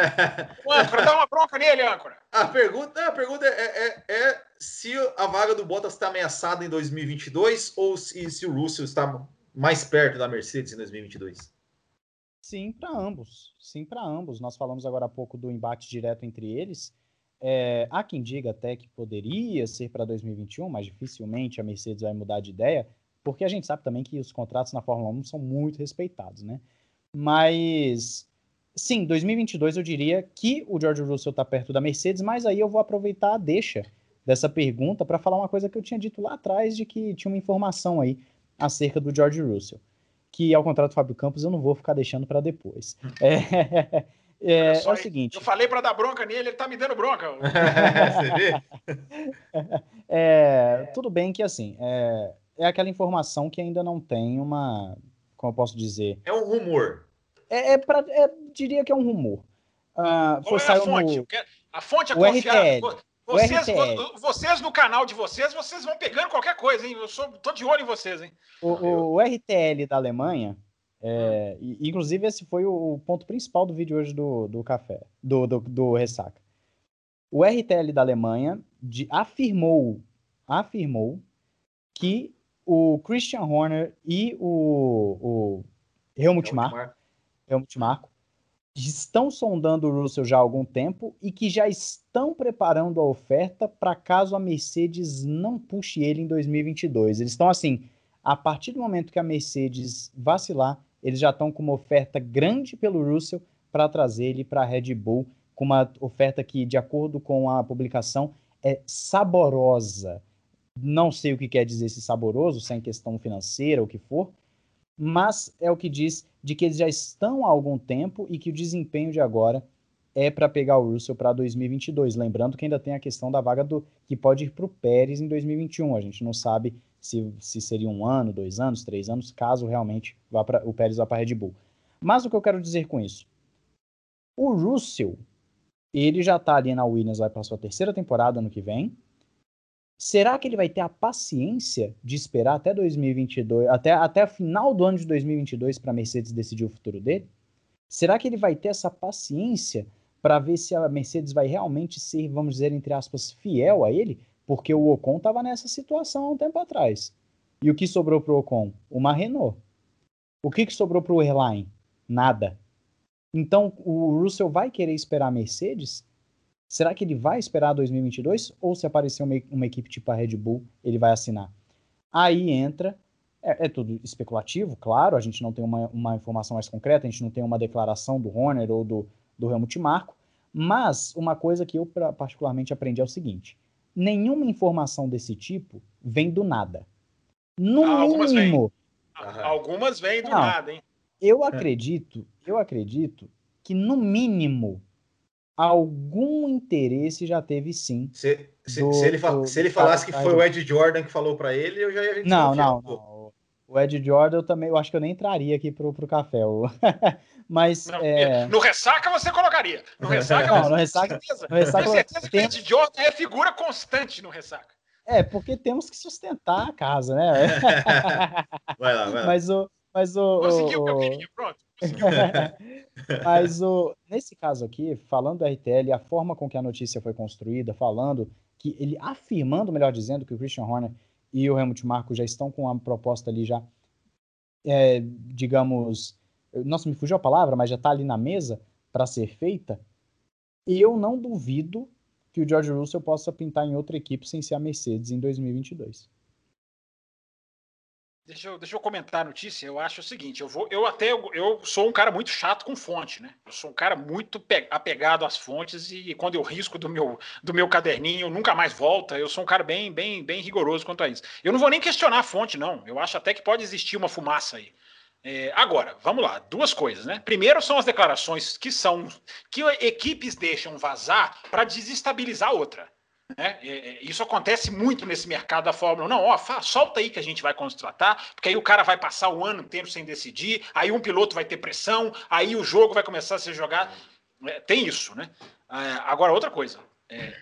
O âncora, dá uma bronca nele, âncora. A pergunta, a pergunta é, é, é se a vaga do Bottas está ameaçada em 2022 ou se, se o Russell está mais perto da Mercedes em 2022. Sim, para ambos. Sim, para ambos. Nós falamos agora há pouco do embate direto entre eles. É, há quem diga até que poderia ser para 2021, mas dificilmente a Mercedes vai mudar de ideia porque a gente sabe também que os contratos na Fórmula 1 são muito respeitados, né? Mas, sim, 2022 eu diria que o George Russell está perto da Mercedes, mas aí eu vou aproveitar a deixa dessa pergunta para falar uma coisa que eu tinha dito lá atrás de que tinha uma informação aí acerca do George Russell, que ao contrário do Fábio Campos eu não vou ficar deixando para depois. É, é, é, o seguinte. Eu falei para dar bronca nele, ele tá me dando bronca. Você vê? É, tudo bem que assim, é, é aquela informação que ainda não tem uma. Como eu posso dizer? É um rumor. É, é, pra, é diria que é um rumor. Uh, Qual é a fonte? No... A fonte é confiável. Vocês, vocês no canal de vocês, vocês vão pegando qualquer coisa, hein? Eu sou, tô de olho em vocês, hein? O, o, o RTL da Alemanha, é, hum. inclusive esse foi o, ponto principal do vídeo hoje do, do café, do, do, do Ressaca. O RTL da Alemanha de, afirmou, afirmou que o Christian Horner e o, o Helmut Marko Helmut Marko, estão sondando o Russell já há algum tempo e que já estão preparando a oferta para caso a Mercedes não puxe ele em 2022. Eles estão assim, a partir do momento que a Mercedes vacilar, eles já estão com uma oferta grande pelo Russell para trazer ele para a Red Bull, com uma oferta que, de acordo com a publicação, é saborosa. Não sei o que quer dizer esse saboroso, se é em questão financeira ou o que for, mas é o que diz de que eles já estão há algum tempo e que o desempenho de agora é para pegar o Russell para 2022. Lembrando que ainda tem a questão da vaga do que pode ir para o Pérez em 2021. A gente não sabe se, se seria um ano, dois anos, três anos, caso realmente vá pra, o Pérez vá para a Red Bull. Mas o que eu quero dizer com isso? O Russell, ele já está ali na Williams, vai para sua terceira temporada ano que vem. Será que ele vai ter a paciência de esperar até 2022, até, até o final do ano de 2022 para a Mercedes decidir o futuro dele? Será que ele vai ter essa paciência para ver se a Mercedes vai realmente ser, vamos dizer, entre aspas, fiel a ele? Porque o Ocon estava nessa situação há um tempo atrás. E o que sobrou para o Ocon? Uma Renault. O que, que sobrou para o Airline? Nada. Então o Russell vai querer esperar a Mercedes Será que ele vai esperar 2022 ou se aparecer uma, uma equipe tipo a Red Bull, ele vai assinar? Aí entra, é, é, tudo especulativo, claro, a gente não tem uma, uma, informação mais concreta, a gente não tem uma declaração do Horner ou do, do Helmut Marko, mas uma coisa que eu particularmente aprendi é o seguinte: nenhuma informação desse tipo vem do nada. No ah, algumas mínimo. Vem. Algumas vêm do não, nada, hein? Eu acredito, eu acredito que no mínimo algum interesse já teve sim. Se, se, do, se ele, do, se ele falasse que foi o Ed Jordan que falou para ele, eu já ia Não, não, não. O Ed Jordan eu também, eu acho que eu nem entraria aqui pro, pro café. Mas. Não, é... No ressaca você colocaria. No ressaca, não, no ressaca, no ressaca Tenho certeza que o Ed Jordan é figura constante no ressaca. É, porque temos que sustentar a casa, né? vai lá, vai lá. Mas o. Mas o, Conseguiu o que eu queria, pronto. Mas o, nesse caso aqui, falando do RTL, a forma com que a notícia foi construída, falando que ele afirmando, melhor dizendo, que o Christian Horner e o Helmut Marko já estão com a proposta ali já, é, digamos, nossa, me fugiu a palavra, mas já está ali na mesa para ser feita. Eu não duvido que o George Russell possa pintar em outra equipe sem ser a Mercedes em 2022. Deixa eu, deixa eu comentar a notícia. Eu acho o seguinte: eu vou, eu até eu, sou um cara muito chato com fonte, né? Eu sou um cara muito apegado às fontes e quando eu risco do meu, do meu caderninho, nunca mais volta. Eu sou um cara bem, bem, bem rigoroso quanto a isso. Eu não vou nem questionar a fonte, não. Eu acho até que pode existir uma fumaça aí. É, agora, vamos lá, duas coisas, né? Primeiro são as declarações que são que equipes deixam vazar para desestabilizar outra. Né? Isso acontece muito nesse mercado da Fórmula 1. Não, ó, solta aí que a gente vai contratar, porque aí o cara vai passar o ano inteiro sem decidir, aí um piloto vai ter pressão, aí o jogo vai começar a ser jogado. É, tem isso, né? É, agora, outra coisa. É,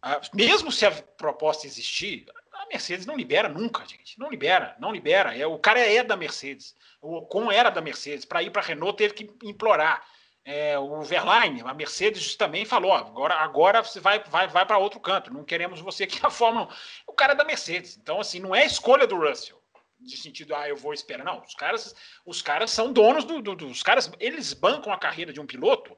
a, mesmo se a proposta existir, a Mercedes não libera nunca, gente. Não libera, não libera. É, o cara é da Mercedes. O Ocon era da Mercedes. Para ir para a Renault, teve que implorar é, o Verlaine, a Mercedes também falou: agora, agora você vai, vai, vai para outro canto, não queremos você aqui na Fórmula 1. O cara é da Mercedes. Então, assim, não é escolha do Russell, de sentido, ah, eu vou esperar. Não, os caras, os caras são donos do, do, dos caras, eles bancam a carreira de um piloto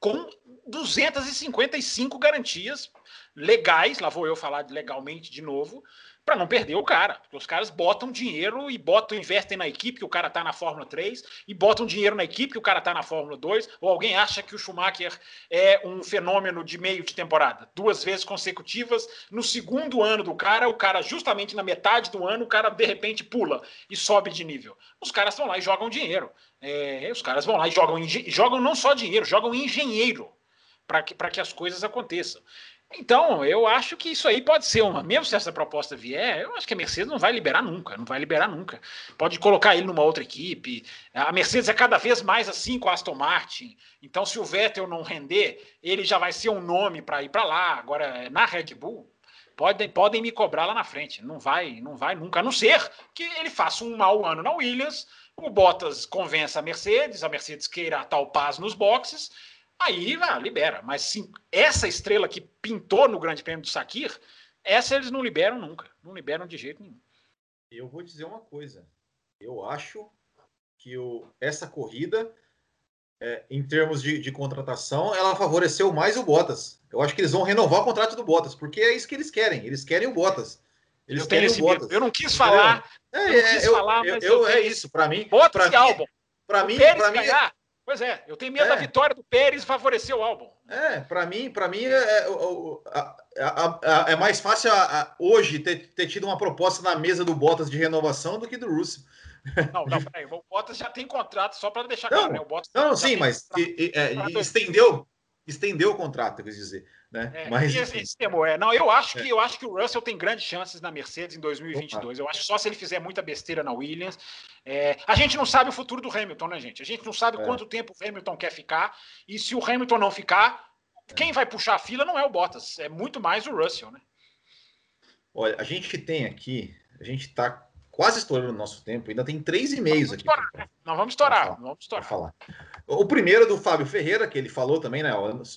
com 255 garantias legais, lá vou eu falar legalmente de novo, para não perder o cara. Porque os caras botam dinheiro e botam, investem na equipe que o cara tá na Fórmula 3 e botam dinheiro na equipe que o cara tá na Fórmula 2. Ou alguém acha que o Schumacher é um fenômeno de meio de temporada, duas vezes consecutivas. No segundo ano do cara, o cara, justamente na metade do ano, o cara de repente pula e sobe de nível. Os caras vão lá e jogam dinheiro. É, os caras vão lá e jogam, jogam não só dinheiro, jogam engenheiro para que, que as coisas aconteçam. Então, eu acho que isso aí pode ser uma. Mesmo se essa proposta vier, eu acho que a Mercedes não vai liberar nunca, não vai liberar nunca. Pode colocar ele numa outra equipe. A Mercedes é cada vez mais assim com a Aston Martin. Então, se o Vettel não render, ele já vai ser um nome para ir para lá. Agora, na Red Bull, podem, podem me cobrar lá na frente. Não vai, não vai nunca. A não ser que ele faça um mau ano na Williams, o Bottas convença a Mercedes, a Mercedes queira tal paz nos boxes aí ah, libera. Mas sim, essa estrela que pintou no Grande Prêmio do Sakir, essa eles não liberam nunca. Não liberam de jeito nenhum. Eu vou dizer uma coisa. Eu acho que o, essa corrida, é, em termos de, de, contratação, ela favoreceu mais o Bottas. Eu acho que eles vão renovar o contrato do Bottas, porque é isso que eles querem. Eles querem o Bottas. Eles eu querem o Bottas. Eu não quis falar. É, eu não quis eu, falar, mas eu, eu é isso. Para mim, Bottas pra e álbum. Para mim, para mim, ganhar, Pois é, eu tenho medo é. da vitória do Pérez favorecer o álbum. É, para mim, para mim é, é, é, é, mais fácil hoje ter, ter, tido uma proposta na mesa do Bottas de renovação do que do Russo. Não, não, peraí, o Bottas já tem contrato, só para deixar claro, né? O Bottas não, sim, mas e, e, estendeu, estendeu o contrato, quer dizer. Né? É, Mas, esse temor, é. Não, eu acho, é. que, eu acho que o Russell tem grandes chances na Mercedes em 2022. Opa. Eu acho só se ele fizer muita besteira na Williams. É, a gente não sabe o futuro do Hamilton, né, gente? A gente não sabe é. quanto tempo o Hamilton quer ficar. E se o Hamilton não ficar, quem vai puxar a fila não é o Bottas, é muito mais o Russell, né? Olha, a gente tem aqui, a gente está quase estourando o nosso tempo, ainda tem três e-mails aqui. Estourar, né? Não vamos estourar, vamos estourar. Falar. O primeiro é do Fábio Ferreira, que ele falou também, né?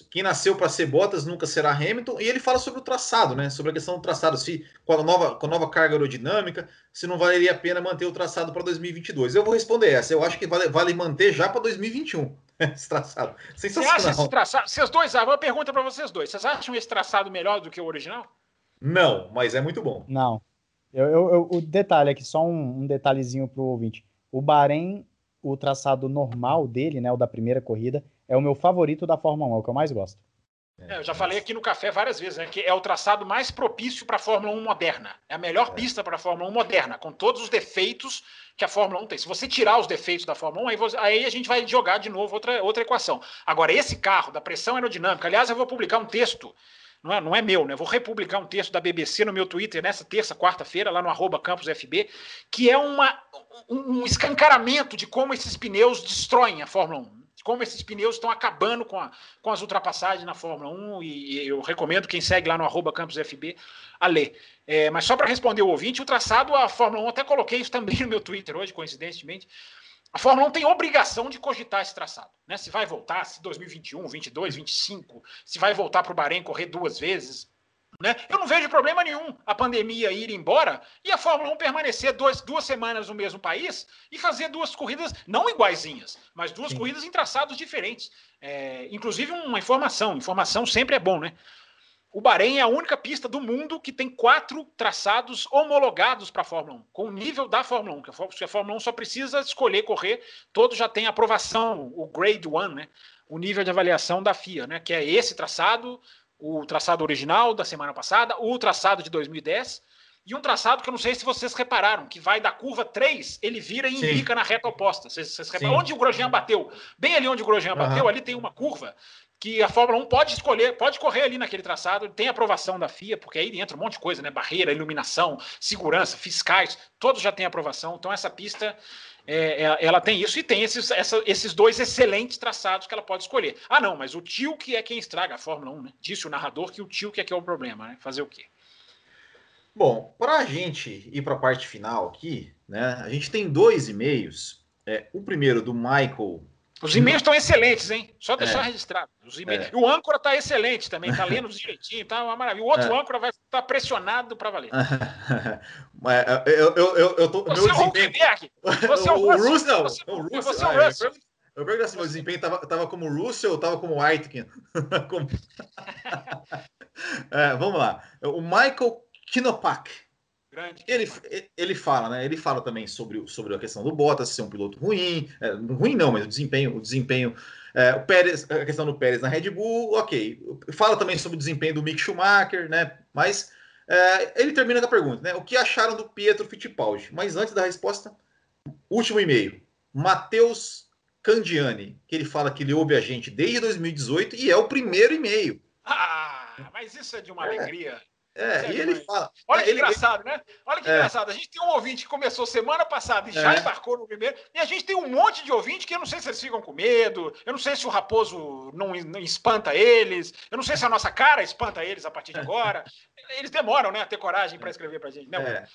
Quem nasceu para ser Bottas nunca será Hamilton, e ele fala sobre o traçado, né? Sobre a questão do traçado, se com a nova, com a nova carga aerodinâmica, se não valeria a pena manter o traçado para 2022. Eu vou responder essa. Eu acho que vale, vale manter já para 2021 esse traçado. Você acha esse traçado? Vocês dois, ah, uma pergunta para vocês dois. Vocês acham esse traçado melhor do que o original? Não, mas é muito bom. Não. Eu, eu, eu, o detalhe aqui, só um, um detalhezinho para o ouvinte. O Bahrein, o traçado normal dele, né, o da primeira corrida, é o meu favorito da Fórmula 1, é o que eu mais gosto. É, eu já falei aqui no café várias vezes, né, que é o traçado mais propício para a Fórmula 1 moderna. É a melhor é. pista para a Fórmula 1 moderna, com todos os defeitos que a Fórmula 1 tem. Se você tirar os defeitos da Fórmula 1, aí, você, aí, a gente vai jogar de novo outra, outra equação. Agora, esse carro da pressão aerodinâmica, aliás, eu vou publicar um texto não é, não é meu, né? Vou republicar um texto da BBC no meu Twitter nessa terça, quarta-feira, lá no arroba campusfb, que é uma, um, escancaramento de como esses pneus destroem a Fórmula 1 como esses pneus estão acabando com, a, com as ultrapassagens na Fórmula 1, e, eu recomendo quem segue lá no arroba a ler. É, mas só para responder o ouvinte, o traçado, a Fórmula 1, até coloquei isso também no meu Twitter hoje, coincidentemente, a Fórmula 1 tem obrigação de cogitar esse traçado. Né? Se vai voltar, se 2021, 22, 25, se vai voltar para o Bahrein correr duas vezes. Né? Eu não vejo problema nenhum a pandemia ir embora e a Fórmula 1 permanecer dois, duas semanas no mesmo país e fazer duas corridas, não iguaizinhas, mas duas Sim. corridas em traçados diferentes. É, inclusive, uma informação: informação sempre é bom, né? O Bahrein é a única pista do mundo que tem quatro traçados homologados para a Fórmula 1, com o nível da Fórmula 1, que a Fórmula 1 só precisa escolher correr, todos já têm aprovação, o Grade 1, né? o nível de avaliação da FIA, né? que é esse traçado, o traçado original da semana passada, o traçado de 2010, e um traçado que eu não sei se vocês repararam, que vai da curva 3, ele vira e indica na reta oposta. Vocês, vocês? Onde o Grosjean bateu? Bem ali onde o Grosjean uhum. bateu, ali tem uma curva que a Fórmula 1 pode escolher, pode correr ali naquele traçado, tem aprovação da FIA, porque aí entra um monte de coisa, né? Barreira, iluminação, segurança, fiscais, todos já têm aprovação. Então essa pista é, é, ela tem isso e tem esses, essa, esses dois excelentes traçados que ela pode escolher. Ah, não, mas o tio que é quem estraga a Fórmula 1, né? Disse o narrador que o tio que é que é o problema, né? Fazer o quê? Bom, para a gente ir para a parte final aqui, né? A gente tem dois e-mails. É, o primeiro do Michael os e-mails estão excelentes, hein? Só deixar é. registrado. Os é. O âncora está excelente também, está lendo direitinho, tá uma maravilha. O outro é. âncora vai estar pressionado para valer. É, eu, eu, eu, eu tô, você meu é o desempenho... Você é o, o Russell. Você. Você é o Russell. Eu pergunto assim, meu desempenho estava tava como Russell ou estava como Aitken? como... é, vamos lá. O Michael Kinopak. Grande. Ele, ele fala, né? Ele fala também sobre, sobre a questão do Bottas ser um piloto ruim, é, ruim não, mas o desempenho, o desempenho, é, o Pérez, a questão do Pérez na Red Bull, ok. Fala também sobre o desempenho do Mick Schumacher, né? Mas é, ele termina com a pergunta, né? O que acharam do Pietro Fittipaldi? Mas antes da resposta, último e-mail. Matheus Candiani, que ele fala que ele ouve a gente desde 2018 e é o primeiro e-mail. Ah, mas isso é de uma é. alegria. É, e ele fala. Olha que ele, engraçado, né? Olha que é. engraçado. A gente tem um ouvinte que começou semana passada e já é. embarcou no primeiro, e a gente tem um monte de ouvinte que eu não sei se eles ficam com medo, eu não sei se o raposo não, não espanta eles, eu não sei se a nossa cara espanta eles a partir de agora. eles demoram, né, a ter coragem para escrever para a gente, né?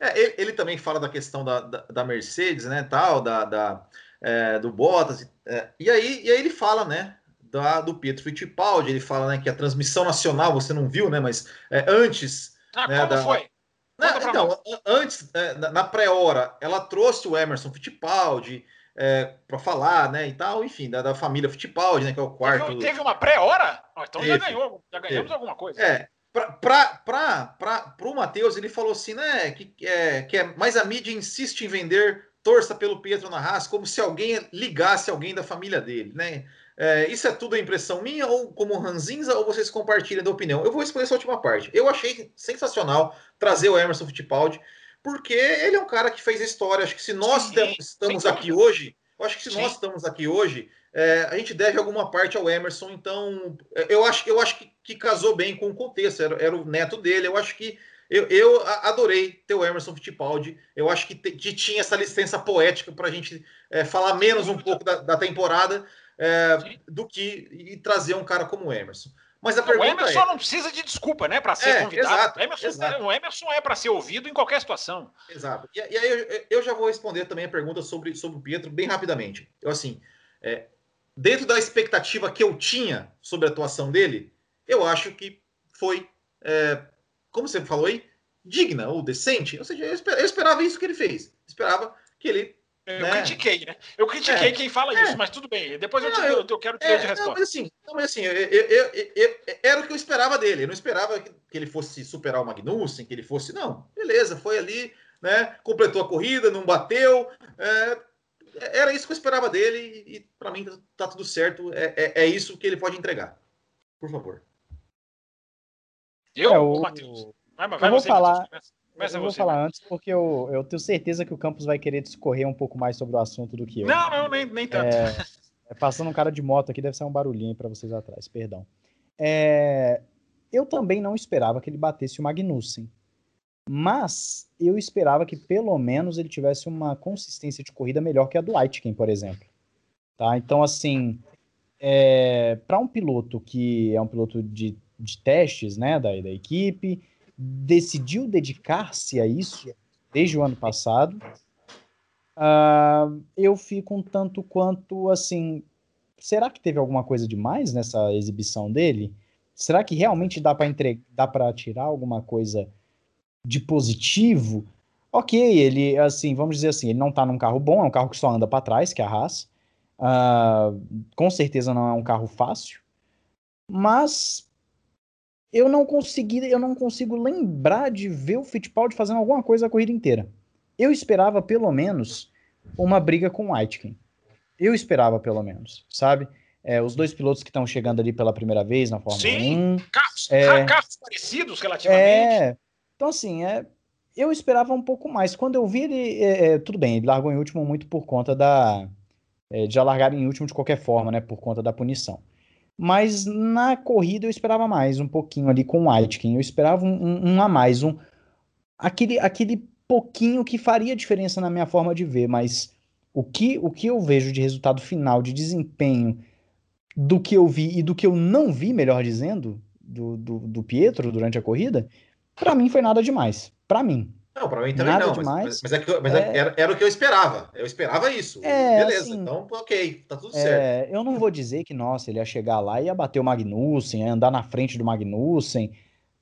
É. é. Ele, ele, também fala da questão da, da, da Mercedes, né, tal, da, da é, do Bottas, é, e aí, e aí ele fala, né, da, do Pietro Fittipaldi. Ele fala né, que a transmissão nacional, você não viu, né? Mas é, antes. Ah, né, como da, foi? Né, então, antes, é, na pré-hora, ela trouxe o Emerson Fittipaldi, é, para falar, né, e tal, enfim, da, da família Fittipaldi, né, que é o quarto. Teve, teve uma pré-hora? então teve, já ganhou, já ganhamos teve. alguma coisa. É, para o Matheus, ele falou assim, né, que, é, que é, mas a mídia insiste em vender torça pelo Pietro na raça, como se alguém ligasse alguém da família dele, né? É, isso é tudo a impressão minha, ou como ranzinza, ou vocês compartilham da opinião? Eu vou responder essa última parte. Eu achei sensacional trazer o Emerson Fittipaldi, porque ele é um cara que fez história. Acho que se nós sim, estamos aqui hoje, eu acho que se sim. nós estamos aqui hoje, é, a gente deve alguma parte ao Emerson. Então, eu acho, eu acho que, que casou bem com o contexto. Era, era o neto dele. Eu acho que eu, eu, adorei ter o Emerson Fittipaldi. Eu acho que, te, que tinha essa licença poética para a gente é, falar menos um pouco da, da temporada é, do que e trazer um cara como o Emerson. Mas a não, pergunta o Emerson é... não precisa de desculpa, né, para ser é, convidado. Exato, o, Emerson, exato. o Emerson é para ser ouvido em qualquer situação. Exato. E, e aí eu, eu, já vou responder também a pergunta sobre, sobre o Pietro bem rapidamente. Eu assim, é, dentro da expectativa que eu tinha sobre a atuação dele, eu acho que foi, é, como você falou aí, digna ou decente. Ou seja, eu esperava isso que ele fez. esperava que ele eu né? critiquei, né? Eu critiquei é, quem fala é, isso, mas tudo bem. Depois eu, te, eu, eu quero ter é, de resposta. Não, mas assim, não, mas assim eu, eu, era o que eu esperava dele. Eu não esperava que, que, ele fosse superar o Magnussen, que ele fosse. Não, beleza, foi ali, né? Completou a corrida, não bateu. É, era isso que eu esperava dele e, e para mim tá, tá, tudo certo. É, é, é, isso que ele pode entregar. Por favor. Eu, é, o Matheus? Vai, vai eu vou falar. Matheus, mas eu vou você, falar antes porque eu, eu tenho certeza que o Campos vai querer discorrer um pouco mais sobre o assunto do que eu. Não, não, nem, nem tanto. É, é, passando um cara de moto aqui, deve ser um barulhinho para vocês atrás, perdão. É, eu também não esperava que ele batesse o Magnussen. Mas eu esperava que pelo menos ele tivesse uma consistência de corrida melhor que a do Aitken, por exemplo. Tá? Então, assim, é, para um piloto que é um piloto de, de testes né, da, da equipe, decidiu dedicar-se a isso desde o ano passado, uh, eu fico um tanto quanto assim. Será que teve alguma coisa demais nessa exibição dele? Será que realmente dá para entregar, dá para tirar alguma coisa de positivo? Ok, ele assim, vamos dizer assim, ele não está num carro bom, é um carro que só anda para trás, que é a Haas. Uh, com certeza não é um carro fácil, mas eu não consegui, eu não consigo lembrar de ver o Fittipaldi fazendo alguma coisa a corrida inteira. Eu esperava pelo menos uma briga com o Aitken. Eu esperava pelo menos, sabe? É, os dois pilotos que estão chegando ali pela primeira vez na Fórmula Sim, 1. Carros, é, carros parecidos relativamente. É, então assim, é, eu esperava um pouco mais. Quando eu vi ele, é, é tudo bem, ele largou em último muito por conta da é, de já largar em último de qualquer forma, né, por conta da punição. Mas na corrida eu esperava mais, um pouquinho ali com o Aitken. Eu esperava um, um, a mais, um aquele, aquele pouquinho que faria diferença na minha forma de ver. Mas o que, o que eu vejo de resultado final, de desempenho do que eu vi e do que eu não vi, melhor dizendo, do, do, do Pietro durante a corrida, para mim foi nada demais. Para mim. Não, para mim também Nada não. Demais. Mas, mas, é que, mas é... é... Era, era, o que eu esperava. Eu esperava isso. É, Beleza, assim, então ok, tá tudo é, certo. Eu não vou dizer que, nossa, ele ia chegar lá e ia bater o Magnussen, ia andar na frente do Magnussen.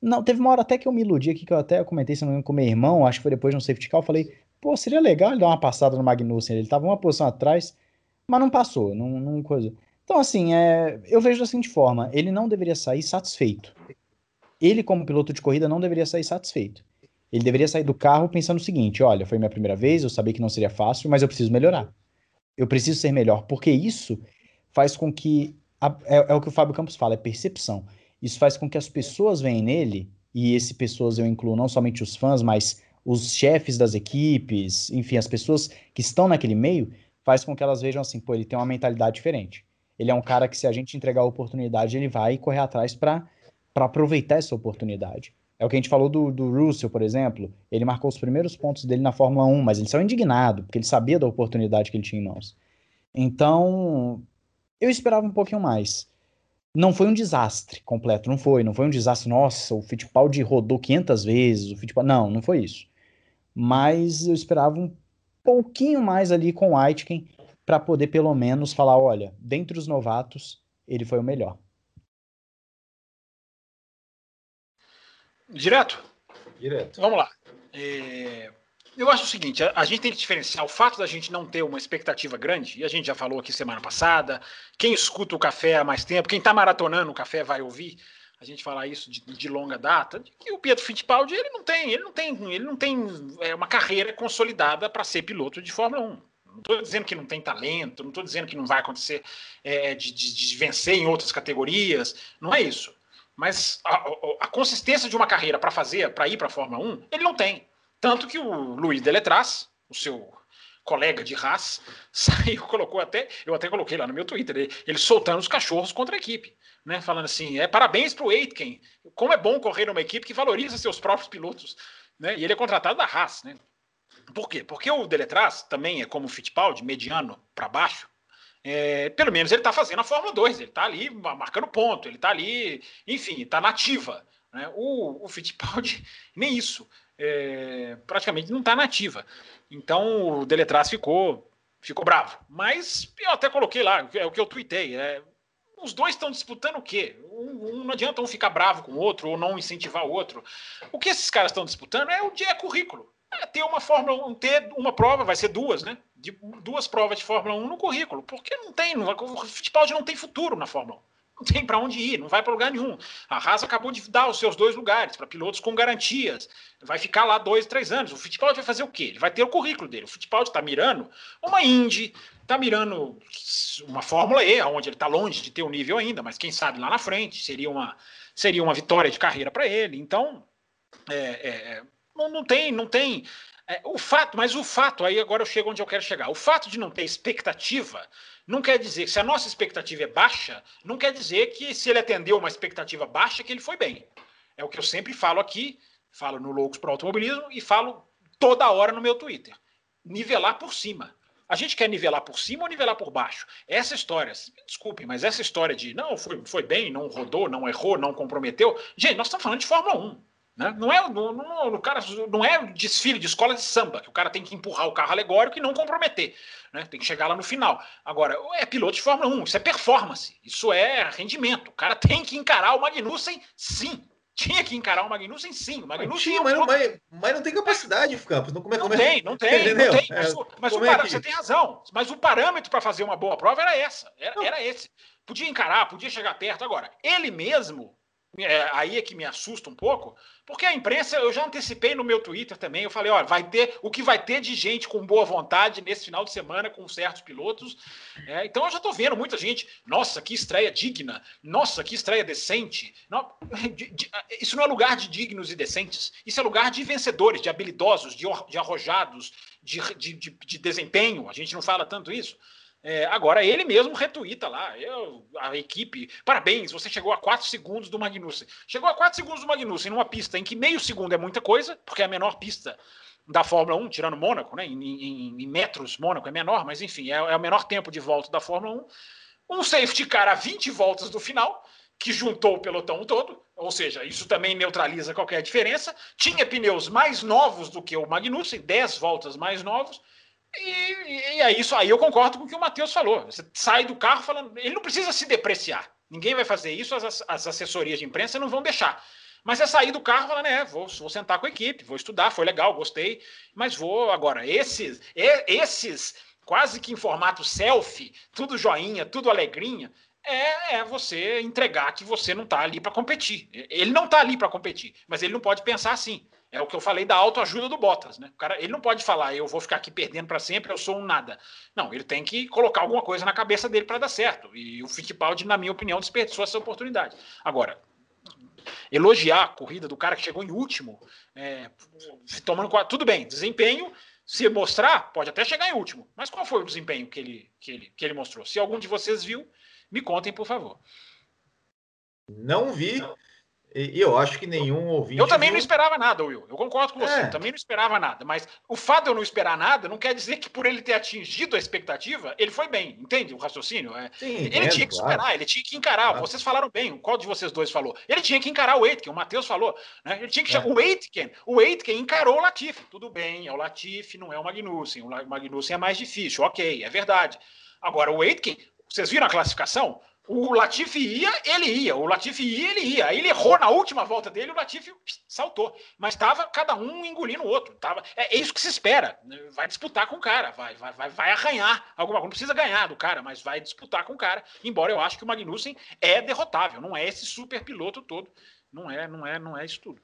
Não, teve uma hora até que eu me iludi aqui, que eu até comentei se não me com meu irmão, acho que foi depois de um safety car, eu falei, pô, seria legal ele dar uma passada no Magnussen. Ele tava uma posição atrás, mas não passou, não, não coisa. Então, assim, é, eu vejo da seguinte forma: ele não deveria sair satisfeito. Ele, como piloto de corrida, não deveria sair satisfeito. Ele deveria sair do carro pensando o seguinte: olha, foi minha primeira vez, eu sabia que não seria fácil, mas eu preciso melhorar. Eu preciso ser melhor, porque isso faz com que. A, é, é, o que o Fábio Campos fala, é percepção. Isso faz com que as pessoas veem nele, e esse pessoas eu incluo não somente os fãs, mas os chefes das equipes, enfim, as pessoas que estão naquele meio, faz com que elas vejam assim, pô, ele tem uma mentalidade diferente. Ele é um cara que, se a gente entregar a oportunidade, ele vai correr atrás para aproveitar essa oportunidade. É o que a gente falou do, do Russell, por exemplo. Ele marcou os primeiros pontos dele na Fórmula 1, mas ele saiu indignado, porque ele sabia da oportunidade que ele tinha em mãos. Então, eu esperava um pouquinho mais. Não foi um desastre completo, não foi. Não foi um desastre, nossa, o Fittipaldi rodou 500 vezes, o Fittipaldi... Não, não foi isso. Mas eu esperava um pouquinho mais ali com o Aitken para poder pelo menos falar, olha, dentre os novatos, ele foi o melhor. Direto? Direto. Vamos lá. É... Eu acho o seguinte, a, a, gente tem que diferenciar o fato da gente não ter uma expectativa grande, e a gente já falou aqui semana passada, quem escuta o café há mais tempo, quem está maratonando o café vai ouvir a gente falar isso de, de, longa data, de que o Pietro Fittipaldi ele não tem, ele não tem, ele não tem é, uma carreira consolidada para ser piloto de Fórmula 1. Não estou dizendo que não tem talento, não estou dizendo que não vai acontecer é, de, de, de, vencer em outras categorias, não é isso. Mas a, a, a consistência de uma carreira para fazer, para ir para a Fórmula 1, ele não tem. Tanto que o Luiz Deletraz, o seu colega de Haas, saiu, colocou até, eu até coloquei lá no meu Twitter, ele, ele soltando os cachorros contra a equipe, né? Falando assim, é parabéns para o Aitken, como é bom correr numa equipe que valoriza seus próprios pilotos, né? E ele é contratado da Haas, né? Por quê? Porque o Deletraz também é como o Fittipaldi, mediano para baixo, é, pelo menos ele está fazendo a Fórmula 2, ele está ali marcando ponto, ele está ali, enfim, está nativa. Né? O, o Fittipaldi, nem isso é, praticamente não está nativa. Então o Deletraz ficou, ficou bravo. Mas eu até coloquei lá, é o que eu tuitei. É, os dois estão disputando o quê? Um, um, não adianta um ficar bravo com o outro ou não incentivar o outro. O que esses caras estão disputando é o dia currículo. É ter uma Fórmula 1, ter uma prova, vai ser duas, né? De, duas provas de Fórmula 1 no currículo. Porque não tem, não, o Fittipaldi não tem futuro na Fórmula 1 não tem para onde ir, não vai para lugar nenhum. A Haas acabou de dar os seus dois lugares para pilotos com garantias. Vai ficar lá dois, três anos. O Fittipaldi vai fazer o quê? Ele vai ter o currículo dele. O Fittipaldi está mirando uma Indy, está mirando uma Fórmula E, onde ele está longe de ter o um nível ainda, mas quem sabe lá na frente seria uma, seria uma vitória de carreira para ele. Então, é, é, não, não tem, não tem. É, o fato, mas o fato, aí agora eu chego onde eu quero chegar. O fato de não ter expectativa não quer dizer que se a nossa expectativa é baixa, não quer dizer que se ele atendeu uma expectativa baixa, que ele foi bem. É o que eu sempre falo aqui, falo no Loucos para o Automobilismo e falo toda hora no meu Twitter. Nivelar por cima. A gente quer nivelar por cima ou nivelar por baixo? Essa história, desculpem, mas essa história de não, foi, foi bem, não rodou, não errou, não comprometeu. Gente, nós estamos falando de Fórmula 1. Né? Não, é, não, não, cara, não é desfile de escola de samba, que o cara tem que empurrar o carro alegórico e não comprometer. Né? Tem que chegar lá no final. Agora, é piloto de Fórmula 1, isso é performance, isso é rendimento. O cara tem que encarar o Magnussen, sim. Tinha que encarar o Magnussen, sim. O Magnussen mas, não, mas, mas, não tem capacidade, Campos. Não, como é, não, como é, tem, não tem, não tem. Mas, o, mas o é você tem razão. Mas o parâmetro para fazer uma boa prova era essa. Era, era esse. Podia encarar, podia chegar perto. Agora, ele mesmo é, aí é que me assusta um pouco, porque a imprensa, eu já antecipei no meu Twitter também, eu falei, olha, vai ter o que vai ter de gente com boa vontade nesse final de semana com certos pilotos. É, então eu já estou vendo muita gente, nossa, que estreia digna, nossa, que estreia decente. Não, de, de, isso não é lugar de dignos e decentes, isso é lugar de vencedores, de habilidosos, de, de arrojados, de, de, de desempenho. A gente não fala tanto isso. É, agora ele mesmo retuita lá, eu, a equipe, parabéns, você chegou a 4 segundos do Magnussen. Chegou a 4 segundos do Magnussen numa pista em que meio segundo é muita coisa, porque é a menor pista da Fórmula 1, tirando Mônaco, né? Em, em, em metros, Mônaco é menor, mas enfim, é, é, o menor tempo de volta da Fórmula 1. Um safety car a 20 voltas do final, que juntou o pelotão todo, ou seja, isso também neutraliza qualquer diferença. Tinha pneus mais novos do que o Magnussen, 10 voltas mais novos e, e é isso aí, eu concordo com o que o Matheus falou. Você sai do carro falando. Ele não precisa se depreciar. Ninguém vai fazer isso, as, as assessorias de imprensa não vão deixar. Mas é sair do carro falando, é, vou, vou sentar com a equipe, vou estudar, foi legal, gostei, mas vou agora. Esses, esses quase que em formato selfie, tudo joinha, tudo alegrinha, é, é você entregar que você não está ali para competir. Ele não está ali para competir, mas ele não pode pensar assim. É o que eu falei da autoajuda do Bottas, né? O cara, ele não pode falar, eu vou ficar aqui perdendo para sempre, eu sou um nada. Não, ele tem que colocar alguma coisa na cabeça dele para dar certo. E o Fittipaldi, na minha opinião, desperdiçou essa oportunidade. Agora, elogiar a corrida do cara que chegou em último, é, tomando tudo bem, desempenho, se mostrar, pode até chegar em último. Mas qual foi o desempenho que ele, que ele, que ele mostrou? Se algum de vocês viu, me contem, por favor. Não vi. Não. E eu acho que nenhum ouvinte. Eu também viu... não esperava nada, Will. Eu concordo com você. É. Eu também não esperava nada. Mas o fato de eu não esperar nada não quer dizer que por ele ter atingido a expectativa, ele foi bem. Entende o raciocínio? É. Sim, ele entendo, tinha que claro. esperar, ele tinha que encarar. Claro. Vocês falaram bem. Qual de vocês dois falou? Ele tinha que encarar o Aitken. O Matheus falou. Né? Ele tinha que é. O Aitken, o Aitken encarou o Latifi. Tudo bem, é o Latifi, não é o Magnussen. O Magnussen é mais difícil. Ok, é verdade. Agora, o Aitken, vocês viram a classificação? O Latifi ia, ele ia. O Latifi ia, ele ia. Aí ele errou na última volta dele, o Latifi saltou. Mas estava cada um engolindo o outro. Tava, é, é, isso que se espera. Vai disputar com o cara, vai, vai, vai, vai arranhar alguma coisa. Não precisa ganhar do cara, mas vai disputar com o cara. Embora eu acho que o Magnussen é derrotável, não é esse super piloto todo. Não é, não é, não é isso tudo.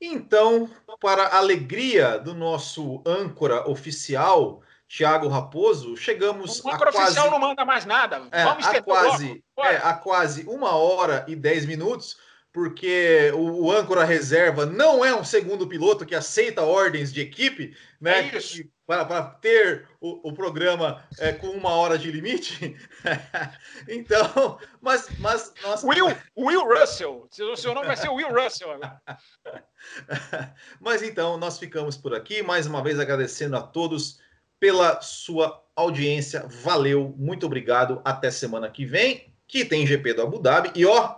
Então, para a alegria do nosso âncora oficial, Thiago Raposo, chegamos o a quase... não manda mais nada. É, Vamos a quase, é, a quase uma hora e dez minutos, porque o, o, âncora reserva não é um segundo piloto que aceita ordens de equipe, né? É isso. Para, para ter o, o programa é, com uma hora de limite. então, mas, mas nossa... Will, Will Russell. O seu nome vai ser Will Russell agora. mas então, nós ficamos por aqui. Mais uma vez agradecendo a todos pela sua audiência. Valeu, muito obrigado. Até semana que vem, que tem GP do Abu Dhabi. E ó,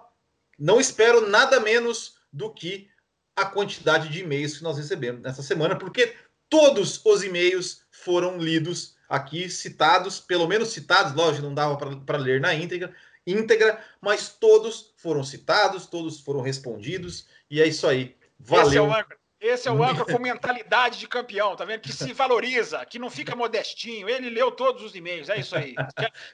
não espero nada menos do que a quantidade de e-mails que nós recebemos nessa semana, porque todos os e-mails foram lidos aqui, citados, pelo menos citados, lógico, não dava para ler na íntegra, íntegra, mas todos foram citados, todos foram respondidos, e é isso aí. Valeu. Esse é o âncora com mentalidade de campeão, tá vendo? Que se valoriza, que não fica modestinho. Ele leu todos os e-mails, é isso aí.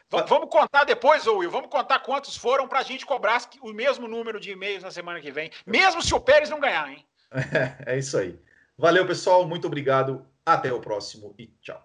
Vamos contar depois, Will, vamos contar quantos foram para a gente cobrar o mesmo número de e-mails na semana que vem, mesmo se o Pérez não ganhar, hein? É, é isso aí. Valeu, pessoal, muito obrigado. Até o próximo e tchau.